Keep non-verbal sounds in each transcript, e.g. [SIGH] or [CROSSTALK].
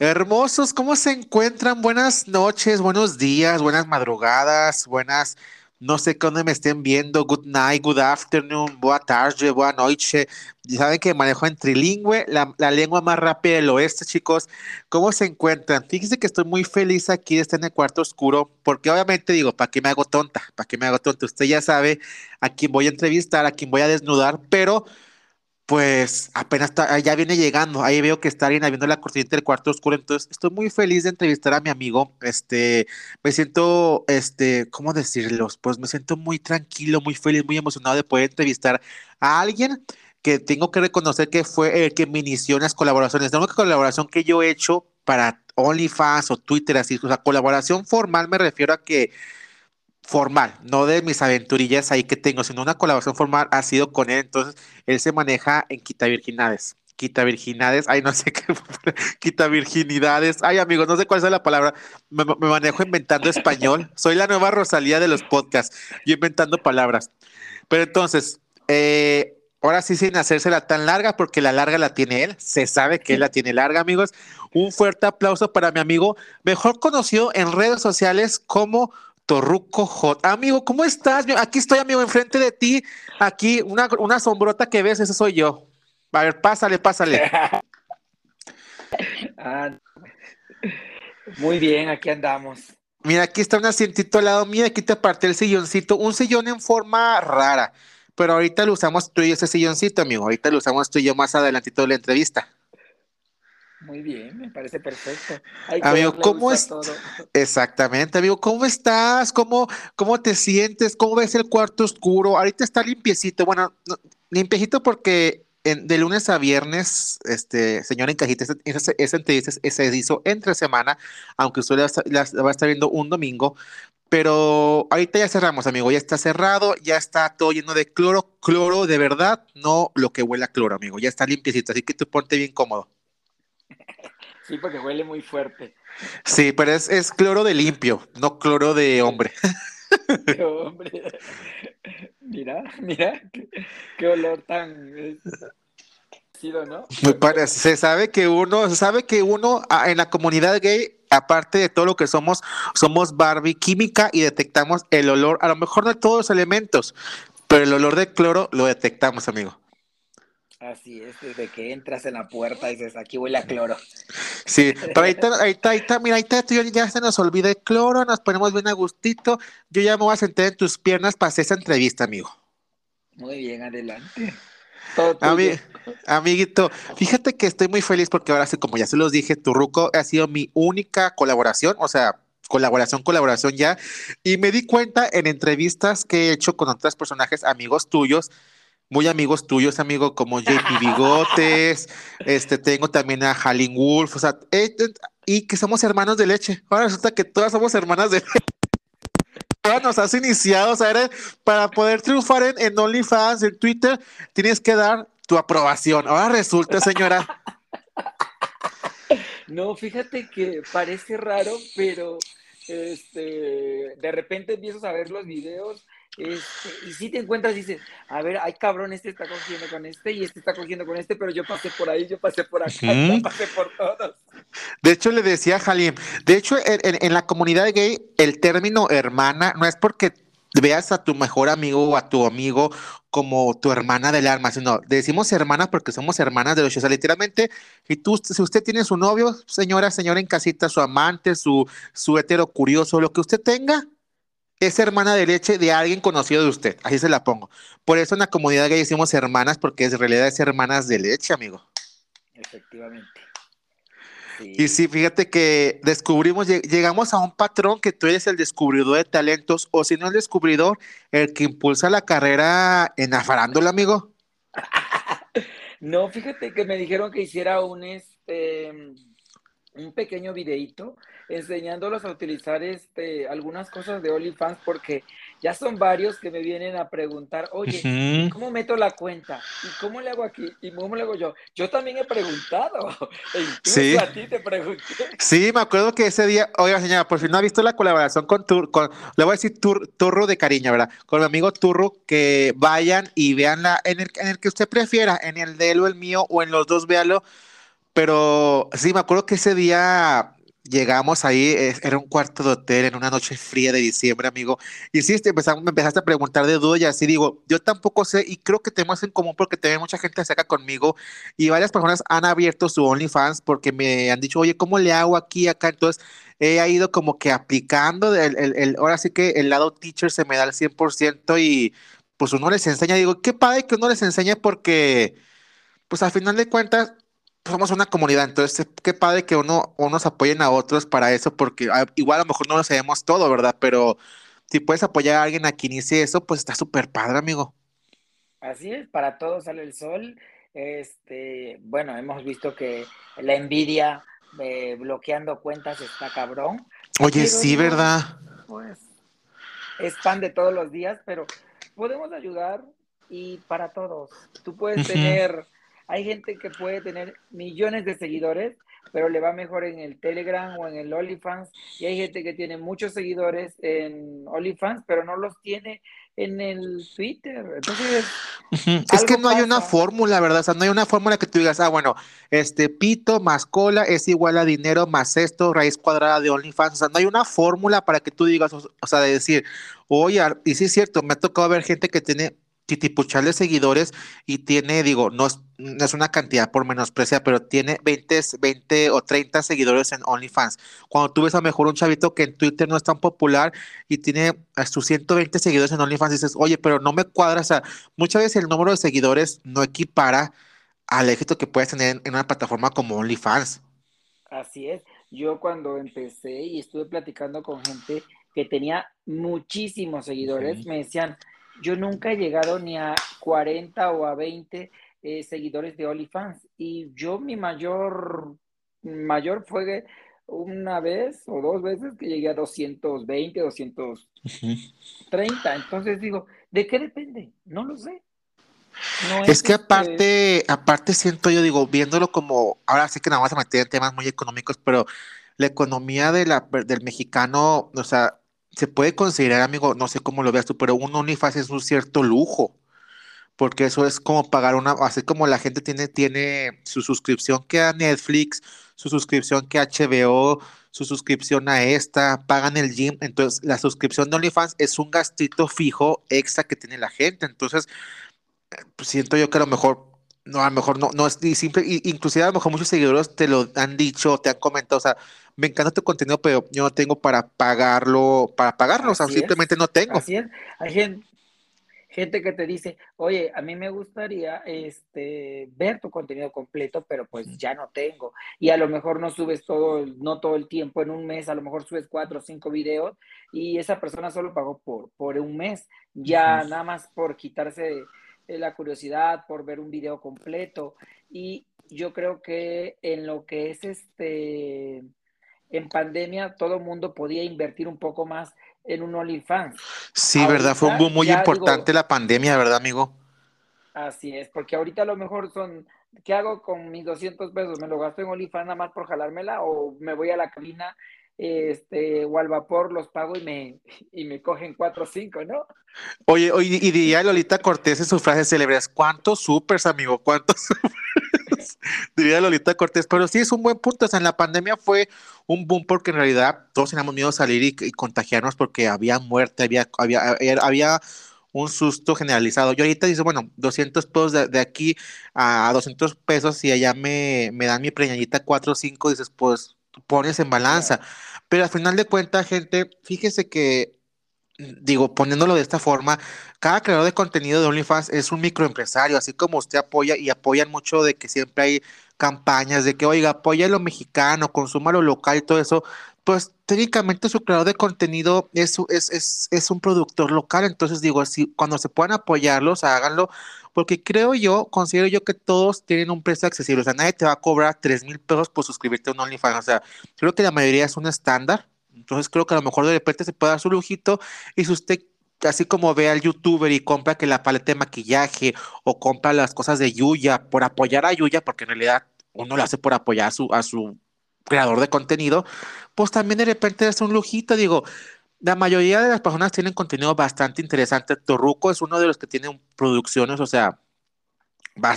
Hermosos, ¿cómo se encuentran? Buenas noches, buenos días, buenas madrugadas, buenas, no sé dónde me estén viendo. Good night, good afternoon, boa tarde, boa noche. Saben que manejo en trilingüe, la, la lengua más rápida del oeste, chicos. ¿Cómo se encuentran? Fíjense que estoy muy feliz aquí de estar en el cuarto oscuro, porque obviamente digo, ¿para qué me hago tonta? ¿Para qué me hago tonta? Usted ya sabe a quién voy a entrevistar, a quién voy a desnudar, pero pues apenas está, ya viene llegando. Ahí veo que está alguien abriendo la cortina del cuarto oscuro. Entonces, estoy muy feliz de entrevistar a mi amigo. Este, me siento, este, ¿cómo decirlos? Pues me siento muy tranquilo, muy feliz, muy emocionado de poder entrevistar a alguien que tengo que reconocer que fue el que me inició en las colaboraciones. La única colaboración que yo he hecho para OnlyFans o Twitter, así, o sea, colaboración formal me refiero a que formal, no de mis aventurillas ahí que tengo, sino una colaboración formal ha sido con él. Entonces, él se maneja en quita virginades. Quita virginades, ay, no sé [LAUGHS] qué, quita virginidades. Ay, amigos, no sé cuál es la palabra. Me, me, manejo inventando español. [LAUGHS] Soy la nueva Rosalía de los podcasts. Yo inventando palabras. Pero entonces, eh, ahora sí, sin hacérsela tan larga, porque la larga la tiene él. Se sabe que él la tiene larga, amigos. Un fuerte aplauso para mi amigo, mejor conocido en redes sociales como Torruco Hot. Amigo, ¿cómo estás? Aquí estoy, amigo, enfrente de ti. Aquí, una, una sombrota que ves, ese soy yo. A ver, pásale, pásale. [LAUGHS] Ah, muy bien, aquí andamos. Mira, aquí está un asientito al lado mío, aquí te aparté el silloncito, un sillón en forma rara, pero ahorita lo usamos tú y ese silloncito, amigo, ahorita lo usamos tú y yo más adelantito de la entrevista. Muy bien, me parece perfecto. amigo, ¿cómo es? Exactamente, amigo, ¿cómo estás? ¿Cómo, ¿Cómo te sientes? ¿Cómo ves el cuarto oscuro? Ahorita está limpiecito, bueno, limpiecito porque de lunes a viernes, este, señora Encajita, esa, esa entrevista se hizo entre semana, aunque usted la, va a estar viendo un domingo, pero ahorita ya cerramos, amigo, ya está cerrado, ya está todo lleno de cloro, cloro de verdad, no lo que huele a cloro, amigo, ya está limpiecito, así que tú ponte bien cómodo. Sí, porque huele muy fuerte. Sí, pero es, es cloro de limpio, no cloro de hombre. [LAUGHS] De hombre. Mira, mira, qué, olor tan ¿no? Se sabe que uno, se sabe que uno en la comunidad gay, aparte de todo lo que somos, somos Barbie química y detectamos el olor, a lo mejor no todos los elementos, pero el olor de cloro lo detectamos, amigo. Así es, desde que entras en la puerta y dices, aquí huele a cloro. Sí, [LAUGHS] pero ahí está, ahí está, ahí está, mira, ahí está, ya se nos olvida el cloro, nos ponemos bien a gustito. Yo ya me voy a sentar en tus piernas para hacer esta entrevista, amigo. Muy bien, adelante. amiguito, fíjate que estoy muy feliz porque ahora sí, como ya se los dije, Turruco ha sido mi única colaboración, o sea, colaboración, colaboración ya, y me di cuenta en entrevistas que he hecho con otros personajes, amigos tuyos, muy amigos tuyos, amigo, como JP Bigotes, este, tengo también a Halin Wolf, o sea, eh, eh, y que somos hermanos de leche. Ahora resulta que todas somos hermanas de leche. Nos has iniciado, o para poder triunfar en, en OnlyFans, en Twitter, tienes que dar tu aprobación. Ahora resulta, señora. No, fíjate que parece raro, pero este, de repente empiezas a ver los videos este, y si te encuentras dices, a ver, ay cabrón, este está cogiendo con este y este está cogiendo con este, pero yo pasé por ahí, yo pasé por acá, yo pasé por todos. De hecho, le decía a Halim, de hecho, en, la comunidad gay, el término hermana no es porque veas a tu mejor amigo o a tu amigo como tu hermana del alma, sino decimos hermana porque somos hermanas de los O sea, literalmente, y tú, si usted tiene su novio, señora, señora en casita, su amante, su, su hetero curioso, lo que usted tenga, es hermana de leche de alguien conocido de usted. Así se la pongo. Por eso en la comunidad gay decimos hermanas, porque en realidad es hermanas de leche, amigo. Efectivamente. Y sí, fíjate que descubrimos, llegamos a un patrón que tú eres el descubridor de talentos, o si no el descubridor, el que impulsa la carrera en la farándula, amigo. [LAUGHS] no, fíjate que me dijeron que hiciera un este un pequeño videito enseñándolos a utilizar este, algunas cosas de OnlyFans porque ya son varios que me vienen a preguntar, oye, ¿cómo meto la cuenta? ¿Y cómo le hago aquí? ¿Y cómo le hago yo? Yo también he preguntado. [LAUGHS] E sí. a ti te pregunté. Sí, me acuerdo que ese día, oiga señora, por si no ha visto la colaboración con Tur, con, le voy a decir Turro de cariño, ¿verdad? Con mi amigo Turro, que vayan y vean la, en el, en el que usted prefiera, en el de él o el mío, o en los dos, véanlo Pero sí, me acuerdo que ese día llegamos ahí, era un cuarto de hotel en una noche fría de diciembre, amigo. Y sí, te empezamos, me empezaste a preguntar de dudas y así digo, yo tampoco sé y creo que tenemos en común porque también mucha gente se conmigo y varias personas han abierto su OnlyFans porque me han dicho, oye, ¿cómo le hago aquí, acá? Entonces he ido como que aplicando, el, el, ahora sí que el lado teacher se me da al 100% y pues uno les enseña, digo, qué padre que uno les enseñe porque pues al final de cuentas somos una comunidad, entonces qué padre que uno, unos apoyen a otros para eso, porque ah, igual a lo mejor no lo sabemos todo, ¿verdad? Pero si puedes apoyar a alguien a que inicie eso, pues está súper padre, amigo. Así es, para todos sale el sol. Este, bueno, hemos visto que la envidia eh, bloqueando cuentas está cabrón. Oye, sí, ¿verdad? Pues es pan de todos los días, pero podemos ayudar y para todos. Tú puedes tener hay gente que puede tener millones de seguidores, pero le va mejor en el Telegram o en el OnlyFans. Y hay gente que tiene muchos seguidores en OnlyFans, pero no los tiene en el Twitter. Entonces, es que no hay una fórmula, ¿verdad? O sea, no hay una fórmula que tú digas, ah, bueno, este pito más cola es igual a dinero más esto, raíz cuadrada de OnlyFans. O sea, no hay una fórmula para que tú digas, o, sea, de decir, oye, y sí es cierto, me ha tocado ver gente que tiene titipuchales seguidores y tiene, digo, no es, no es una cantidad por menosprecia, pero tiene 20, 20 o 30 seguidores en OnlyFans. Cuando tú ves a lo mejor un chavito que en Twitter no es tan popular y tiene a sus 120 seguidores en OnlyFans, dices, oye, pero no me cuadra, o sea, muchas veces el número de seguidores no equipara al éxito que puedes tener en una plataforma como OnlyFans. Así es. Yo cuando empecé y estuve platicando con gente que tenía muchísimos seguidores, me decían, yo nunca he llegado ni a 40 o a 20 eh, seguidores de OnlyFans. Y yo mi mayor, mayor fue una vez o dos veces que llegué a 220, 230. Entonces digo, ¿de qué depende? No lo sé. es, que este aparte, aparte siento yo, digo, viéndolo como, ahora sí que nada más a meter en temas muy económicos, pero la economía de la, del mexicano, o sea, se puede considerar, amigo, no sé cómo lo veas tú, pero un OnlyFans es un cierto lujo, porque eso es como pagar una, así como la gente tiene, tiene su suscripción que a Netflix, su suscripción que a HBO, su suscripción a esta, pagan el gym, entonces la suscripción de OnlyFans es un gastito fijo extra que tiene la gente, entonces pues siento yo que a lo mejor no, a lo mejor no, no es simple, inclusive a lo mejor muchos seguidores te lo han dicho, te han comentado, o sea, me encanta tu contenido, pero yo no tengo para pagarlo, para pagarlo, o sea, simplemente no tengo. Así es, hay gente, gente que te dice, oye, a mí me gustaría este, ver tu contenido completo, pero pues ya no tengo. Y a lo mejor no subes todo, no todo el tiempo, en un mes, a lo mejor subes cuatro o cinco videos y esa persona solo pagó por, por un mes, ya nada más por quitarse la curiosidad por ver un video completo. Y yo creo que en lo que es este en pandemia todo mundo podía invertir un poco más en un OnlyFans. Sí, verdad, fue un muy importante la pandemia, ¿verdad, amigo? Así es, porque ahorita a lo mejor son, ¿qué hago con mis 200 pesos? ¿Me lo gasto en OnlyFans nada más por jalármela o me voy a la cabina este, o al vapor los pago y me, y me cogen cuatro o cinco, ¿no? Oye, oye, y diría Lolita Cortés en sus frases célebres, ¿cuántos supers, amigo? ¿Cuántos [LAUGHS] supers? [LAUGHS] diría Lolita Cortés, pero sí es un buen punto, o sea, en la pandemia fue un boom porque en realidad todos teníamos miedo a salir y, contagiarnos porque había muerte, había, había, había un susto generalizado. Yo ahorita dice, bueno, 200 pesos de, aquí a 200 pesos y allá me, me dan mi preñadita 4 o 5, dices, pues pones en balanza. Pero al final de cuentas, gente, fíjese que, digo, poniéndolo de esta forma, cada creador de contenido de OnlyFans es un microempresario, así como usted apoya y apoyan mucho de que siempre hay campañas de que, oiga, apoya lo mexicano, consuma lo local y todo eso, pues técnicamente su creador de contenido es, es, es, es un productor local, entonces digo, si cuando se puedan apoyarlos, háganlo, porque creo yo, considero yo que todos tienen un precio accesible, o sea, nadie te va a cobrar 3 mil pesos por suscribirte a un OnlyFans, o sea, creo que la mayoría es un estándar, entonces creo que a lo mejor de repente se puede dar su lujito y si usted así como ve al youtuber y compra que la paleta de maquillaje o compra las cosas de Yuya por apoyar a Yuya, porque en realidad uno lo hace por apoyar a su, a su creador de contenido, pues también de repente es un lujito, digo, la mayoría de las personas tienen contenido bastante interesante. Torruco es uno de los que tiene producciones, o sea,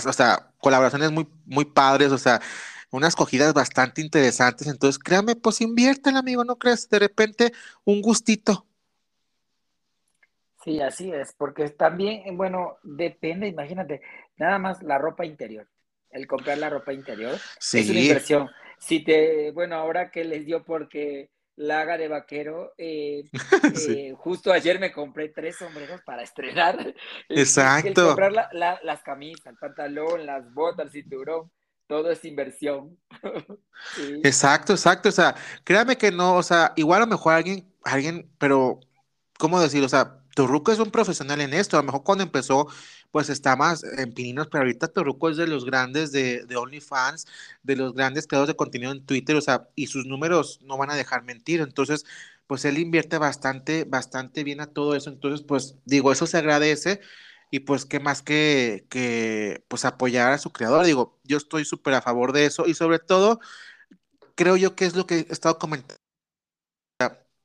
o sea, colaboraciones muy, muy padres, o sea, unas cogidas bastante interesantes. Entonces, créame, pues inviértela, amigo, ¿no crees? De repente, un gustito. Sí, así es, porque también, bueno, depende, imagínate, nada más la ropa interior, el comprar la ropa interior Sí. es una inversión. Si te, bueno, ahora que les dio porque la haga de vaquero, eh, [LAUGHS] Sí. eh, justo ayer me compré tres sombreros para estrenar. [LAUGHS] El- El, Exacto. comprar la- la- las camisas, el pantalón, las botas, el cinturón, todo es inversión. [LAUGHS] Exacto, exacto. O sea, créame que no, o sea, igual a lo mejor alguien, alguien, pero, ¿cómo decir? O sea, Torruco es un profesional en esto. A lo mejor cuando empezó, pues está más en pininos, pero ahorita Torruco es de los grandes de, de OnlyFans, de los grandes creadores de contenido en Twitter, o sea, y sus números no van a dejar mentir. Entonces, pues él invierte bastante, bastante bien a todo eso. Entonces, pues digo, eso se agradece. Y pues, ¿qué más que, que pues apoyar a su creador? Digo, yo estoy súper a favor de eso y sobre todo creo yo que es lo que he estado comentando.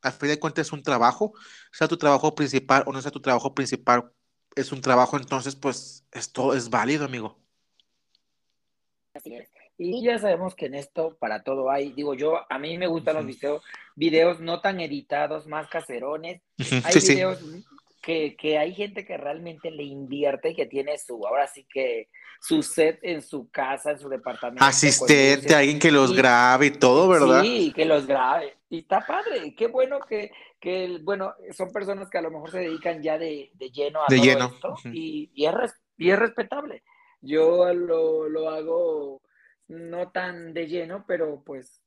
Al fin de cuentas es un trabajo, sea tu trabajo principal o no sea tu trabajo principal, es un trabajo, entonces pues esto es válido, amigo. Así es. Y ya sabemos que en esto para todo hay, digo yo, a mí me gustan los videos, videos no tan editados, más caserones. Hay Sí, sí, videos que, que hay gente que realmente le invierte y que tiene su, ahora sí que su set en su casa, en su departamento. asistente, alguien que los grabe y todo, ¿verdad? Sí, que los grabe. Y está padre. Qué bueno que, que, bueno, son personas que a lo mejor se dedican ya de, de lleno a De todo lleno, esto y, y es, res- y es respetable. Yo lo, lo hago no tan de lleno, pero pues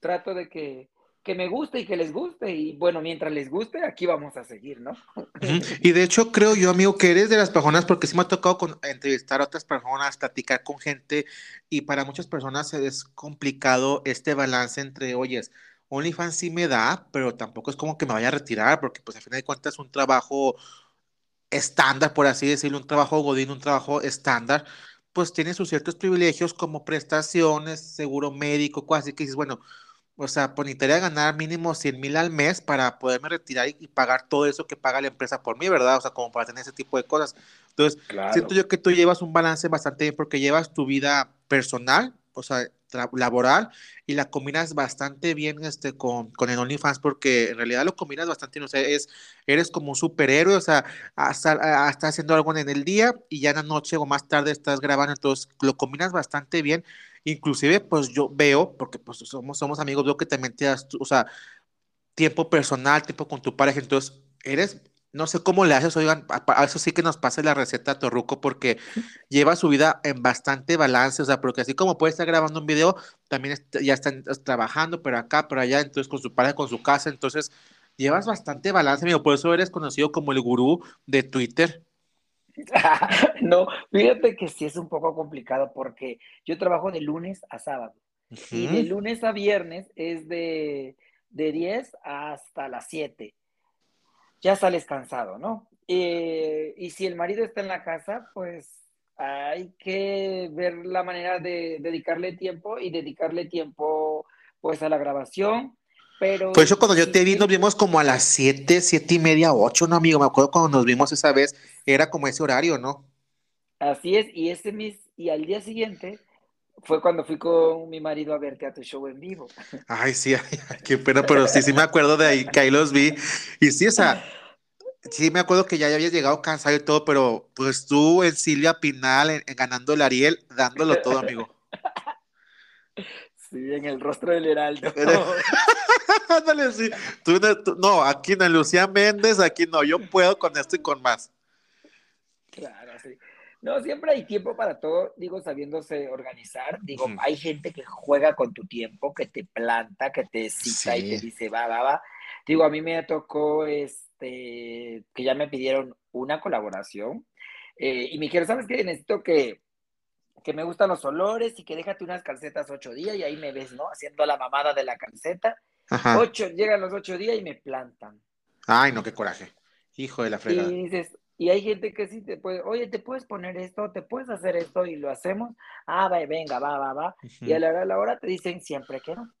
trato de que, que me guste y que les guste. Y bueno, mientras les guste, aquí vamos a seguir, ¿no? Y de hecho creo yo, amigo, que eres de las personas, porque sí me ha tocado con- entrevistar a otras personas, platicar con gente, y para muchas personas es complicado este balance entre, oyes, OnlyFans sí me da, pero tampoco es como que me vaya a retirar, porque pues al final de cuentas es un trabajo estándar, por así decirlo, un trabajo godín, un trabajo estándar, pues tiene sus ciertos privilegios como prestaciones, seguro médico, cosas así que dices, bueno, o sea, pues necesitaría ganar mínimo 100 mil al mes para poderme retirar y, y pagar todo eso que paga la empresa por mí, ¿verdad? O sea, como para tener ese tipo de cosas. Entonces, Claro. siento yo que tú llevas un balance bastante bien porque llevas tu vida personal, o sea, laboral, y la combinas bastante bien este, con, con el OnlyFans porque en realidad lo combinas bastante bien, o sea, es, eres como un superhéroe, o sea, hasta, a- estás haciendo algo en el día y ya en la noche o más tarde estás grabando, entonces lo combinas bastante bien. Inclusive, pues yo veo, porque pues somos, somos amigos, veo que también te das, o sea, tiempo personal, tiempo con tu pareja, entonces eres, no sé cómo le haces, oigan, a, a eso sí que nos pase la receta Torruco, porque lleva su vida en bastante balance, o sea, porque así como puede estar grabando un video, también ya están es- trabajando, pero acá, pero allá, entonces con su pareja, con su casa, entonces llevas bastante balance, amigo, por eso eres conocido como el gurú de Twitter. [LAUGHS] No, fíjate que sí es un poco complicado porque yo trabajo de lunes a sábado. Y de lunes a viernes es de, de 10 hasta las 7. Ya sales cansado, ¿no? Eh, y si el marido está en la casa, pues hay que ver la manera de dedicarle tiempo y dedicarle tiempo pues a la grabación. Pero Por eso cuando yo te vi, nos vimos como a las 7, 7 y media, 8, ¿no, amigo? Me acuerdo cuando nos vimos esa vez, era como ese horario, ¿no? así es, y ese mis, y al día siguiente fue cuando fui con mi marido a verte a tu show en vivo. Ay, sí, [LAUGHS] ay, qué pena, pero sí, sí me acuerdo de ahí, que ahí los vi. Y sí, o sea, sí me acuerdo que ya habías llegado cansado y todo, pero pues tú en Silvia Pinal, en, en ganando el Ariel, dándolo todo, amigo. [LAUGHS] Sí, en el rostro del heraldo. [LAUGHS] Ándale, sí. Tú no, tú- no, aquí no, Lucía Méndez, aquí no, yo puedo con esto y con más. Claro, sí. No, siempre hay tiempo para todo, digo, sabiéndose organizar. Digo, hay gente que juega con tu tiempo, que te planta, que te cita y te dice, va, va, va. Digo, a mí me tocó, este, que ya me pidieron una colaboración. eh, y me dijeron, ¿sabes qué? Necesito que, que me gustan los olores y que déjate unas calcetas ocho días y ahí me ves, ¿no? Haciendo la mamada de la calceta. Ajá. Ocho, llegan los ocho días y me plantan. Ay, no, qué coraje. Hijo de la fregada. Y dices, y hay gente que sí te puede, oye, te puedes poner esto, te puedes hacer esto y lo hacemos. Ah, va, venga, va, va, va. Y a la hora, a la hora te dicen siempre que no.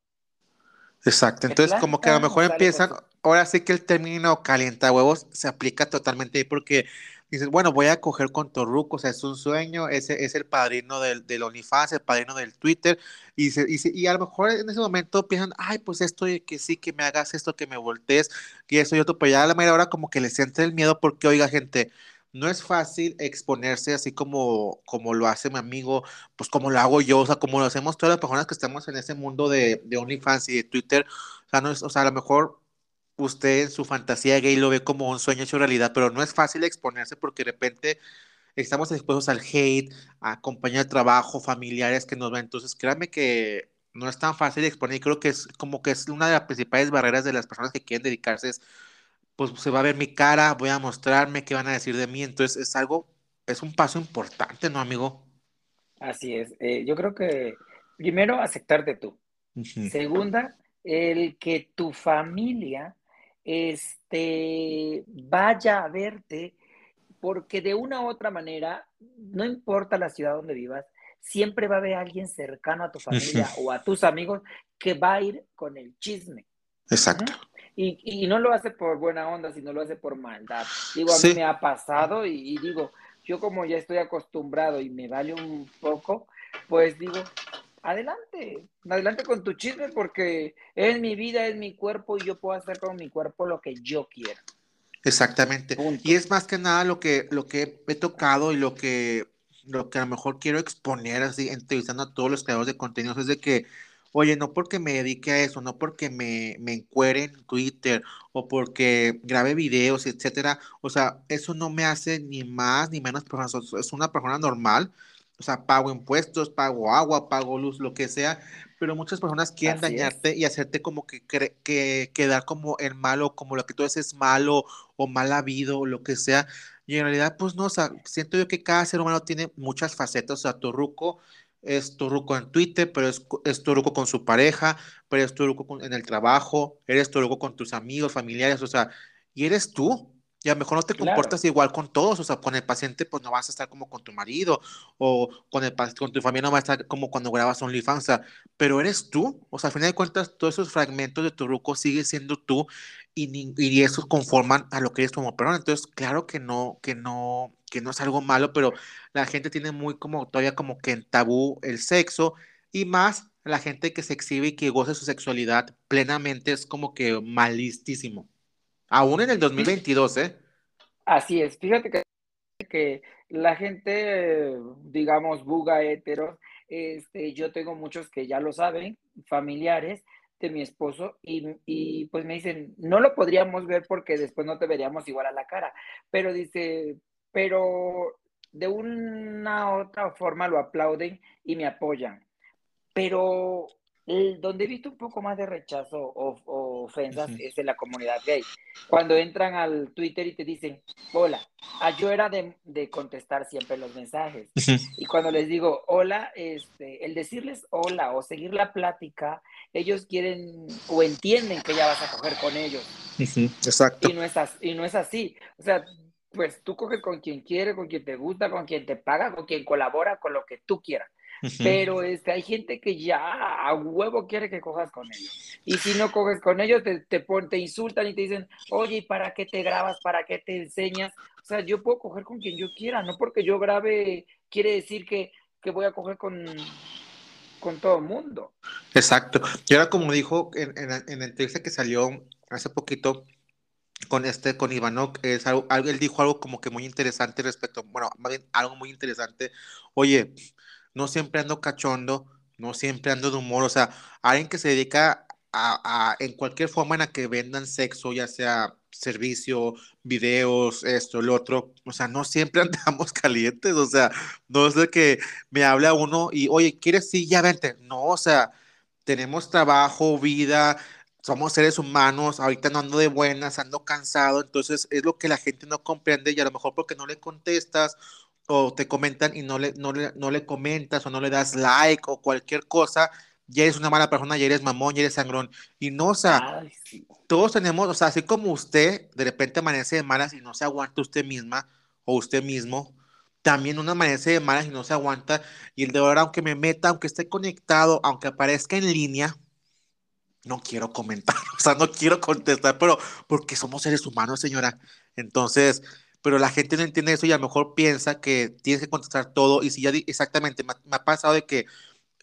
Exacto, entonces como que a lo mejor empiezan, ahora sí que el término calienta huevos se aplica totalmente ahí porque dices, bueno, voy a coger con Torruco, o sea, es un sueño, ese es el padrino del, del OnlyFans, el padrino del Twitter, y, se, y, y, a lo mejor en ese momento piensan, ay, pues esto, que sí, que me hagas esto, que me voltees, y eso y otro, pero ya a la media hora como que les entra el miedo, porque, oiga, gente, no es fácil exponerse así como, como lo hace mi amigo, pues como lo hago yo, o sea, como lo hacemos todas las personas que estamos en ese mundo de, de OnlyFans y de Twitter, o sea, no es, o sea, a lo mejor usted en su fantasía gay lo ve como un sueño hecho realidad, pero no es fácil exponerse porque de repente estamos expuestos al hate, a compañía de trabajo, familiares que nos ven. Entonces, créanme que no es tan fácil exponer y creo que es como que es una de las principales barreras de las personas que quieren dedicarse es, pues se va a ver mi cara, voy a mostrarme, qué van a decir de mí. Entonces, es algo, es un paso importante, ¿no, amigo? Así es. Eh, yo creo que primero aceptarte tú. Uh -huh. Segunda, el que tu familia este, vaya a verte, porque de una u otra manera, no importa la ciudad donde vivas, siempre va a haber alguien cercano a tu familia o a tus amigos que va a ir con el chisme. Exacto. Y, y, no lo hace por buena onda, sino lo hace por maldad. Digo, a sí. mí me ha pasado y, y digo, yo como ya estoy acostumbrado y me vale un poco, pues digo, adelante, adelante con tu chisme porque es mi vida, es mi cuerpo y yo puedo hacer con mi cuerpo lo que yo quiera. Exactamente. Punto. Y es más que nada lo que, lo que he tocado y lo que, lo que a lo mejor quiero exponer así, entrevistando a todos los creadores de contenidos, es de que, oye, no porque me dedique a eso, no porque me, me encuere en Twitter o porque grabe videos, etcétera, o sea, eso no me hace ni más ni menos persona, es una persona normal o sea, pago impuestos, pago agua, pago luz, lo que sea, pero muchas personas quieren Así dañarte es. y hacerte como que, que quedar como el malo, como lo que tú haces malo o mal habido o lo que sea. Y en realidad, pues no, o sea, siento yo que cada ser humano tiene muchas facetas, o sea, tu ruco es tu ruco en Twitter, pero es, es tu ruco con su pareja, pero es tu ruco en el trabajo, eres tu ruco con tus amigos, familiares, o sea, y eres tú, y a lo mejor no te claro. comportas igual con todos, o sea, con el paciente pues no vas a estar como con tu marido, o con, el, con tu familia no va a estar como cuando grabas OnlyFans, pero eres tú, o sea, al final de cuentas todos esos fragmentos de tu ruco siguen siendo tú y, y esos conforman a lo que eres como persona, entonces claro que no, que no, que no es algo malo, pero la gente tiene muy como todavía como que en tabú el sexo y más la gente que se exhibe y que goza su sexualidad plenamente es como que malistísimo. Aún en el 2022, ¿eh? Así es. Fíjate que, la gente, digamos, buga héteros, este, yo tengo muchos que ya lo saben, familiares de mi esposo, y, y, pues me dicen, no lo podríamos ver porque después no te veríamos igual a la cara, pero dice, pero de una u otra forma lo aplauden y me apoyan. Pero el, donde he visto un poco más de rechazo o, o ofensas uh -huh. es en la comunidad gay. Cuando entran al Twitter y te dicen, hola, ah, yo era de, de, contestar siempre los mensajes. Uh -huh. Y cuando les digo, hola, este, el decirles hola o seguir la plática, ellos quieren o entienden que ya vas a coger con ellos. Uh -huh. Exacto. Y no, es así, y no es así. O sea, pues tú coges con quien quiere, con quien te gusta, con quien te paga, con quien colabora, con lo que tú quieras. Uh -huh. Pero este, hay gente que ya a huevo quiere que cojas con ellos. Y si no coges con ellos, te, te, te insultan y te dicen, oye, ¿y para qué te grabas? ¿Para qué te enseñas? O sea, yo puedo coger con quien yo quiera, no porque yo grabe quiere decir que, que voy a coger con, con todo el mundo. Exacto. Y ahora, como dijo en, en, en la entrevista que salió hace poquito, con este, con Ivanov, es algo, él dijo algo como que muy interesante respecto, bueno, más bien algo muy interesante. Oye, no siempre ando cachondo, no siempre ando de humor, o sea, alguien que se dedica a, a, en cualquier forma en la que vendan sexo, ya sea servicio, videos, esto, lo otro, o sea, no siempre [LAUGHS] andamos calientes, o sea, no es de que me habla uno y, oye, ¿quieres? Sí, ya vente, no, o sea, tenemos trabajo, vida, somos seres humanos, ahorita no ando de buenas, ando cansado, entonces es lo que la gente no comprende y a lo mejor porque no le contestas o te comentan y no le, no le, no le comentas o no le das like o cualquier cosa, ya eres una mala persona, ya eres mamón, ya eres sangrón. Y no, o sea, Ay, sí. todos tenemos, o sea, así como usted de repente amanece de malas y no se aguanta usted misma o usted mismo, también uno amanece de malas y no se aguanta. Y el de ahora, aunque me meta, aunque esté conectado, aunque aparezca en línea, no quiero comentar, [LAUGHS] o sea, no quiero contestar, pero porque somos seres humanos, señora. Entonces, pero la gente no entiende eso y a lo mejor piensa que tienes que contestar todo y si ya exactamente me, ha pasado de que,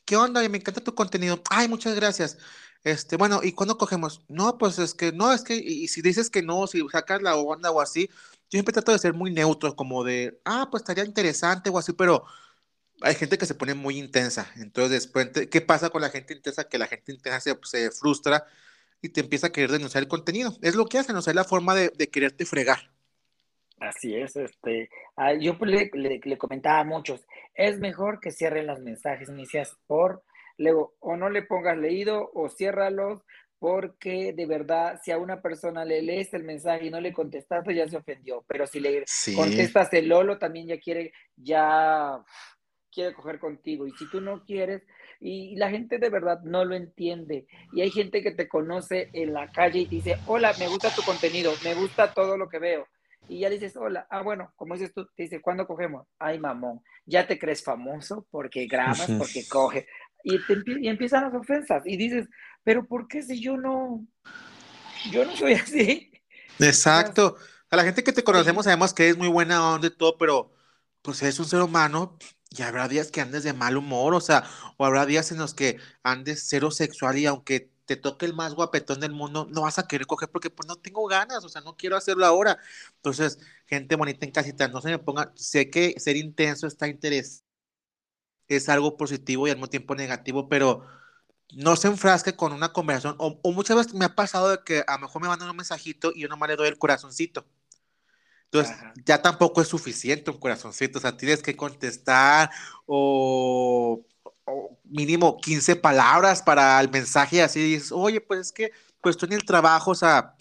¿qué onda? Me encanta tu contenido. Ay, muchas gracias. Este, bueno, ¿y cuándo cogemos? No, pues es que, no, es que, y, si dices que no, si sacas la onda o así, yo siempre trato de ser muy neutro, como de, ah, pues estaría interesante o así, pero hay gente que se pone muy intensa. Entonces, después, ¿qué pasa con la gente intensa? Que la gente intensa se, frustra y te empieza a querer denunciar el contenido. Es lo que hacen, o sea, es la forma de quererte fregar. Así es, este, ah, yo le, le, comentaba a muchos, es mejor que cierren los mensajes, inicias por, luego, o no le pongas leído o ciérralos, porque de verdad, si a una persona le lees el mensaje y no le contestaste, ya se ofendió, pero si le contestas el Lolo, también ya quiere, ya quiere coger contigo, y si tú no quieres, y la gente de verdad no lo entiende, y hay gente que te conoce en la calle y te dice, hola, me gusta tu contenido, me gusta todo lo que veo, y ya dices, hola, ah, bueno, como dices tú, te dice, ¿cuándo cogemos? Ay, mamón, ya te crees famoso porque grabas, porque coge. Y, y empiezan las ofensas y dices, pero ¿por qué si yo no, yo no soy [LAUGHS] así? Exacto. A la gente que te conocemos sabemos que es muy buena onda y todo, pero pues eres un ser humano y habrá días que andes de mal humor, o sea, o habrá días en los que andes cero sexual y aunque te toque el más guapetón del mundo, no vas a querer coger porque pues no tengo ganas, o sea, no quiero hacerlo ahora. Entonces, gente bonita en casita, no se me ponga, sé que ser intenso está interés, es algo positivo y al mismo tiempo negativo, pero no se enfrasque con una conversación, o, muchas veces me ha pasado de que a lo mejor me mandan un mensajito y yo nomás le doy el corazoncito. Entonces, ya tampoco es suficiente un corazoncito, o sea, tienes que contestar o mínimo 15 palabras para el mensaje, así dices, oye, pues es que pues estoy en el trabajo, o sea,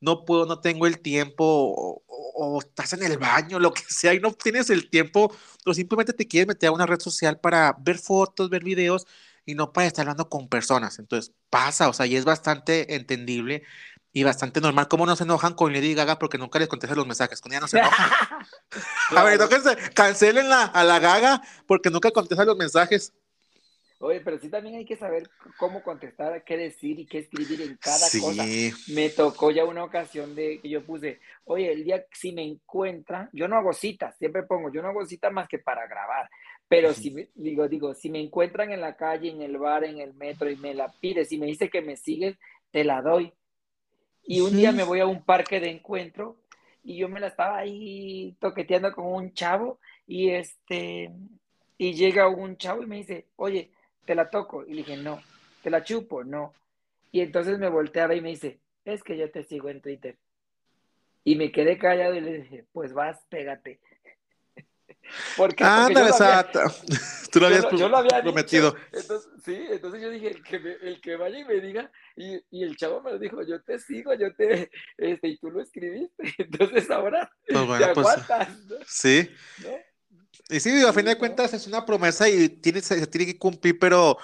no puedo, no tengo el tiempo, o, estás en el baño, lo que sea, y no tienes el tiempo, o simplemente te quieres meter a una red social para ver fotos, ver videos, y no para estar hablando con personas. Entonces, pasa, o sea, y es bastante entendible y bastante normal. ¿Cómo no se enojan con Lady Gaga porque nunca les contestan los mensajes? Con ella no se enojan. [LAUGHS] a ver, entonces cancelen a la Gaga porque nunca contestan los mensajes. Oye, pero sí también hay que saber cómo contestar, qué decir y qué escribir en cada cosa. Me tocó ya una ocasión de que yo puse, oye, el día si me encuentra, yo no hago citas, siempre pongo, yo no hago citas más que para grabar, pero si me, digo, digo, si me encuentran en la calle, en el bar, en el metro y me la pides y me dice que me sigues, te la doy. Y un día me voy a un parque de encuentro y yo me la estaba ahí toqueteando con un chavo y este, y llega un chavo y me dice, oye, te la toco. Y le dije, no, te la chupo, no. Y entonces me volteaba y me dice, es que yo te sigo en Twitter. Y me quedé callado y le dije, pues vas, pégate. [LAUGHS] Porque, exacto. [LAUGHS] Tú lo habías yo, lo había prometido. Entonces, sí, entonces yo dije, el que, el que vaya y me diga, y, y, el chavo me lo dijo, yo te sigo, yo te, este, y tú lo escribiste. [LAUGHS] Entonces ahora pues bueno, te pues, aguantas. Sí. Y sí, a fin de cuentas es una promesa y tiene, se tiene que cumplir, pero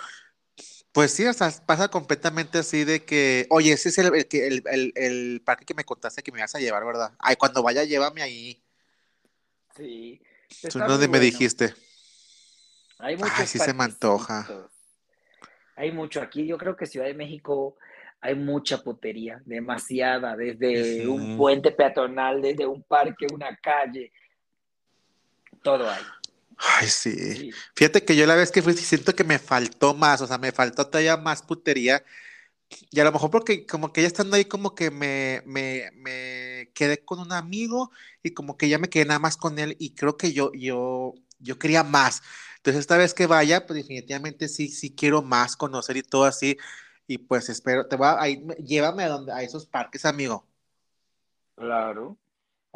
pues sí, o sea, pasa completamente así de que, oye, ese es el, el, el, el, parque que me contaste que me vas a llevar, ¿verdad? Ay, cuando vaya, llévame ahí. Sí. ¿Tú dónde me dijiste? Hay muchos Ay, sí se me antoja. Hay mucho aquí. Yo creo que Ciudad de México hay mucha putería, demasiada, desde un puente peatonal, desde un parque, una calle, todo hay. Ay, sí. Fíjate que yo la vez que fui siento que me faltó más, o sea, me faltó todavía más putería. Y a lo mejor porque como que ya estando ahí como que me, me, me quedé con un amigo y como que ya me quedé nada más con él y creo que yo, yo, yo quería más. Entonces esta vez que vaya, pues definitivamente sí, sí quiero más conocer y todo así. Y pues espero, te va, ahí, llévame a donde, a esos parques, amigo. Claro.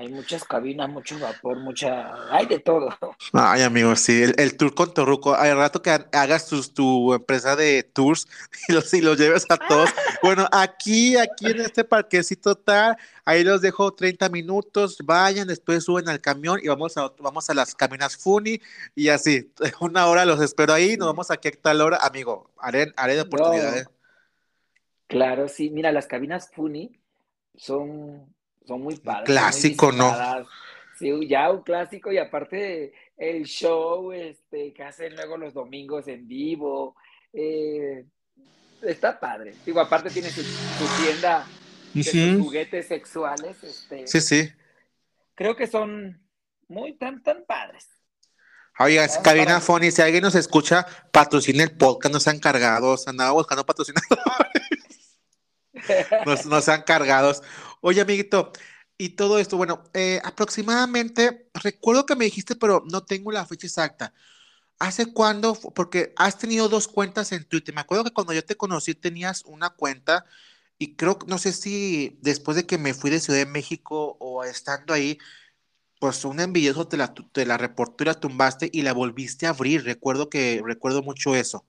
Hay muchas cabinas, mucho vapor, mucha... Hay de todo. Ay, amigo, sí. El, tour con Torruco. Hay rato que hagas tu, empresa de tours [LAUGHS] y los, y los lleves a todos. [LAUGHS] bueno, aquí, aquí en este parquecito tal, ahí los dejo 30 minutos, vayan, después suben al camión y vamos a, vamos a las cabinas Funi y así. [LAUGHS] Una hora los espero ahí, nos vamos aquí a tal hora. Amigo, haré, haré de oportunidad. ¿eh? Claro, sí. Mira, las cabinas Funi son son muy padres. Clásico, ¿no? Sí, ya un clásico y aparte el show este, que hacen luego los domingos en vivo. Eh, está padre. Digo, aparte tiene su, tienda de sus juguetes sexuales. Este, sí, sí. creo que son muy tan, tan padres. Es cabina Fonny, si alguien nos escucha, patrocina el podcast, nos han cargado, andaba buscando patrocinadores. [LAUGHS] nos, nos han cargados. Oye, amiguito, y todo esto, bueno, eh, aproximadamente, recuerdo que me dijiste, pero no tengo la fecha exacta. ¿Hace cuándo? Porque has tenido dos cuentas en Twitter. Me acuerdo que cuando yo te conocí tenías una cuenta y creo, no sé si después de que me fui de Ciudad de México o estando ahí, pues un envidioso te la, te la reportó y la tumbaste y la volviste a abrir. Recuerdo que, recuerdo mucho eso.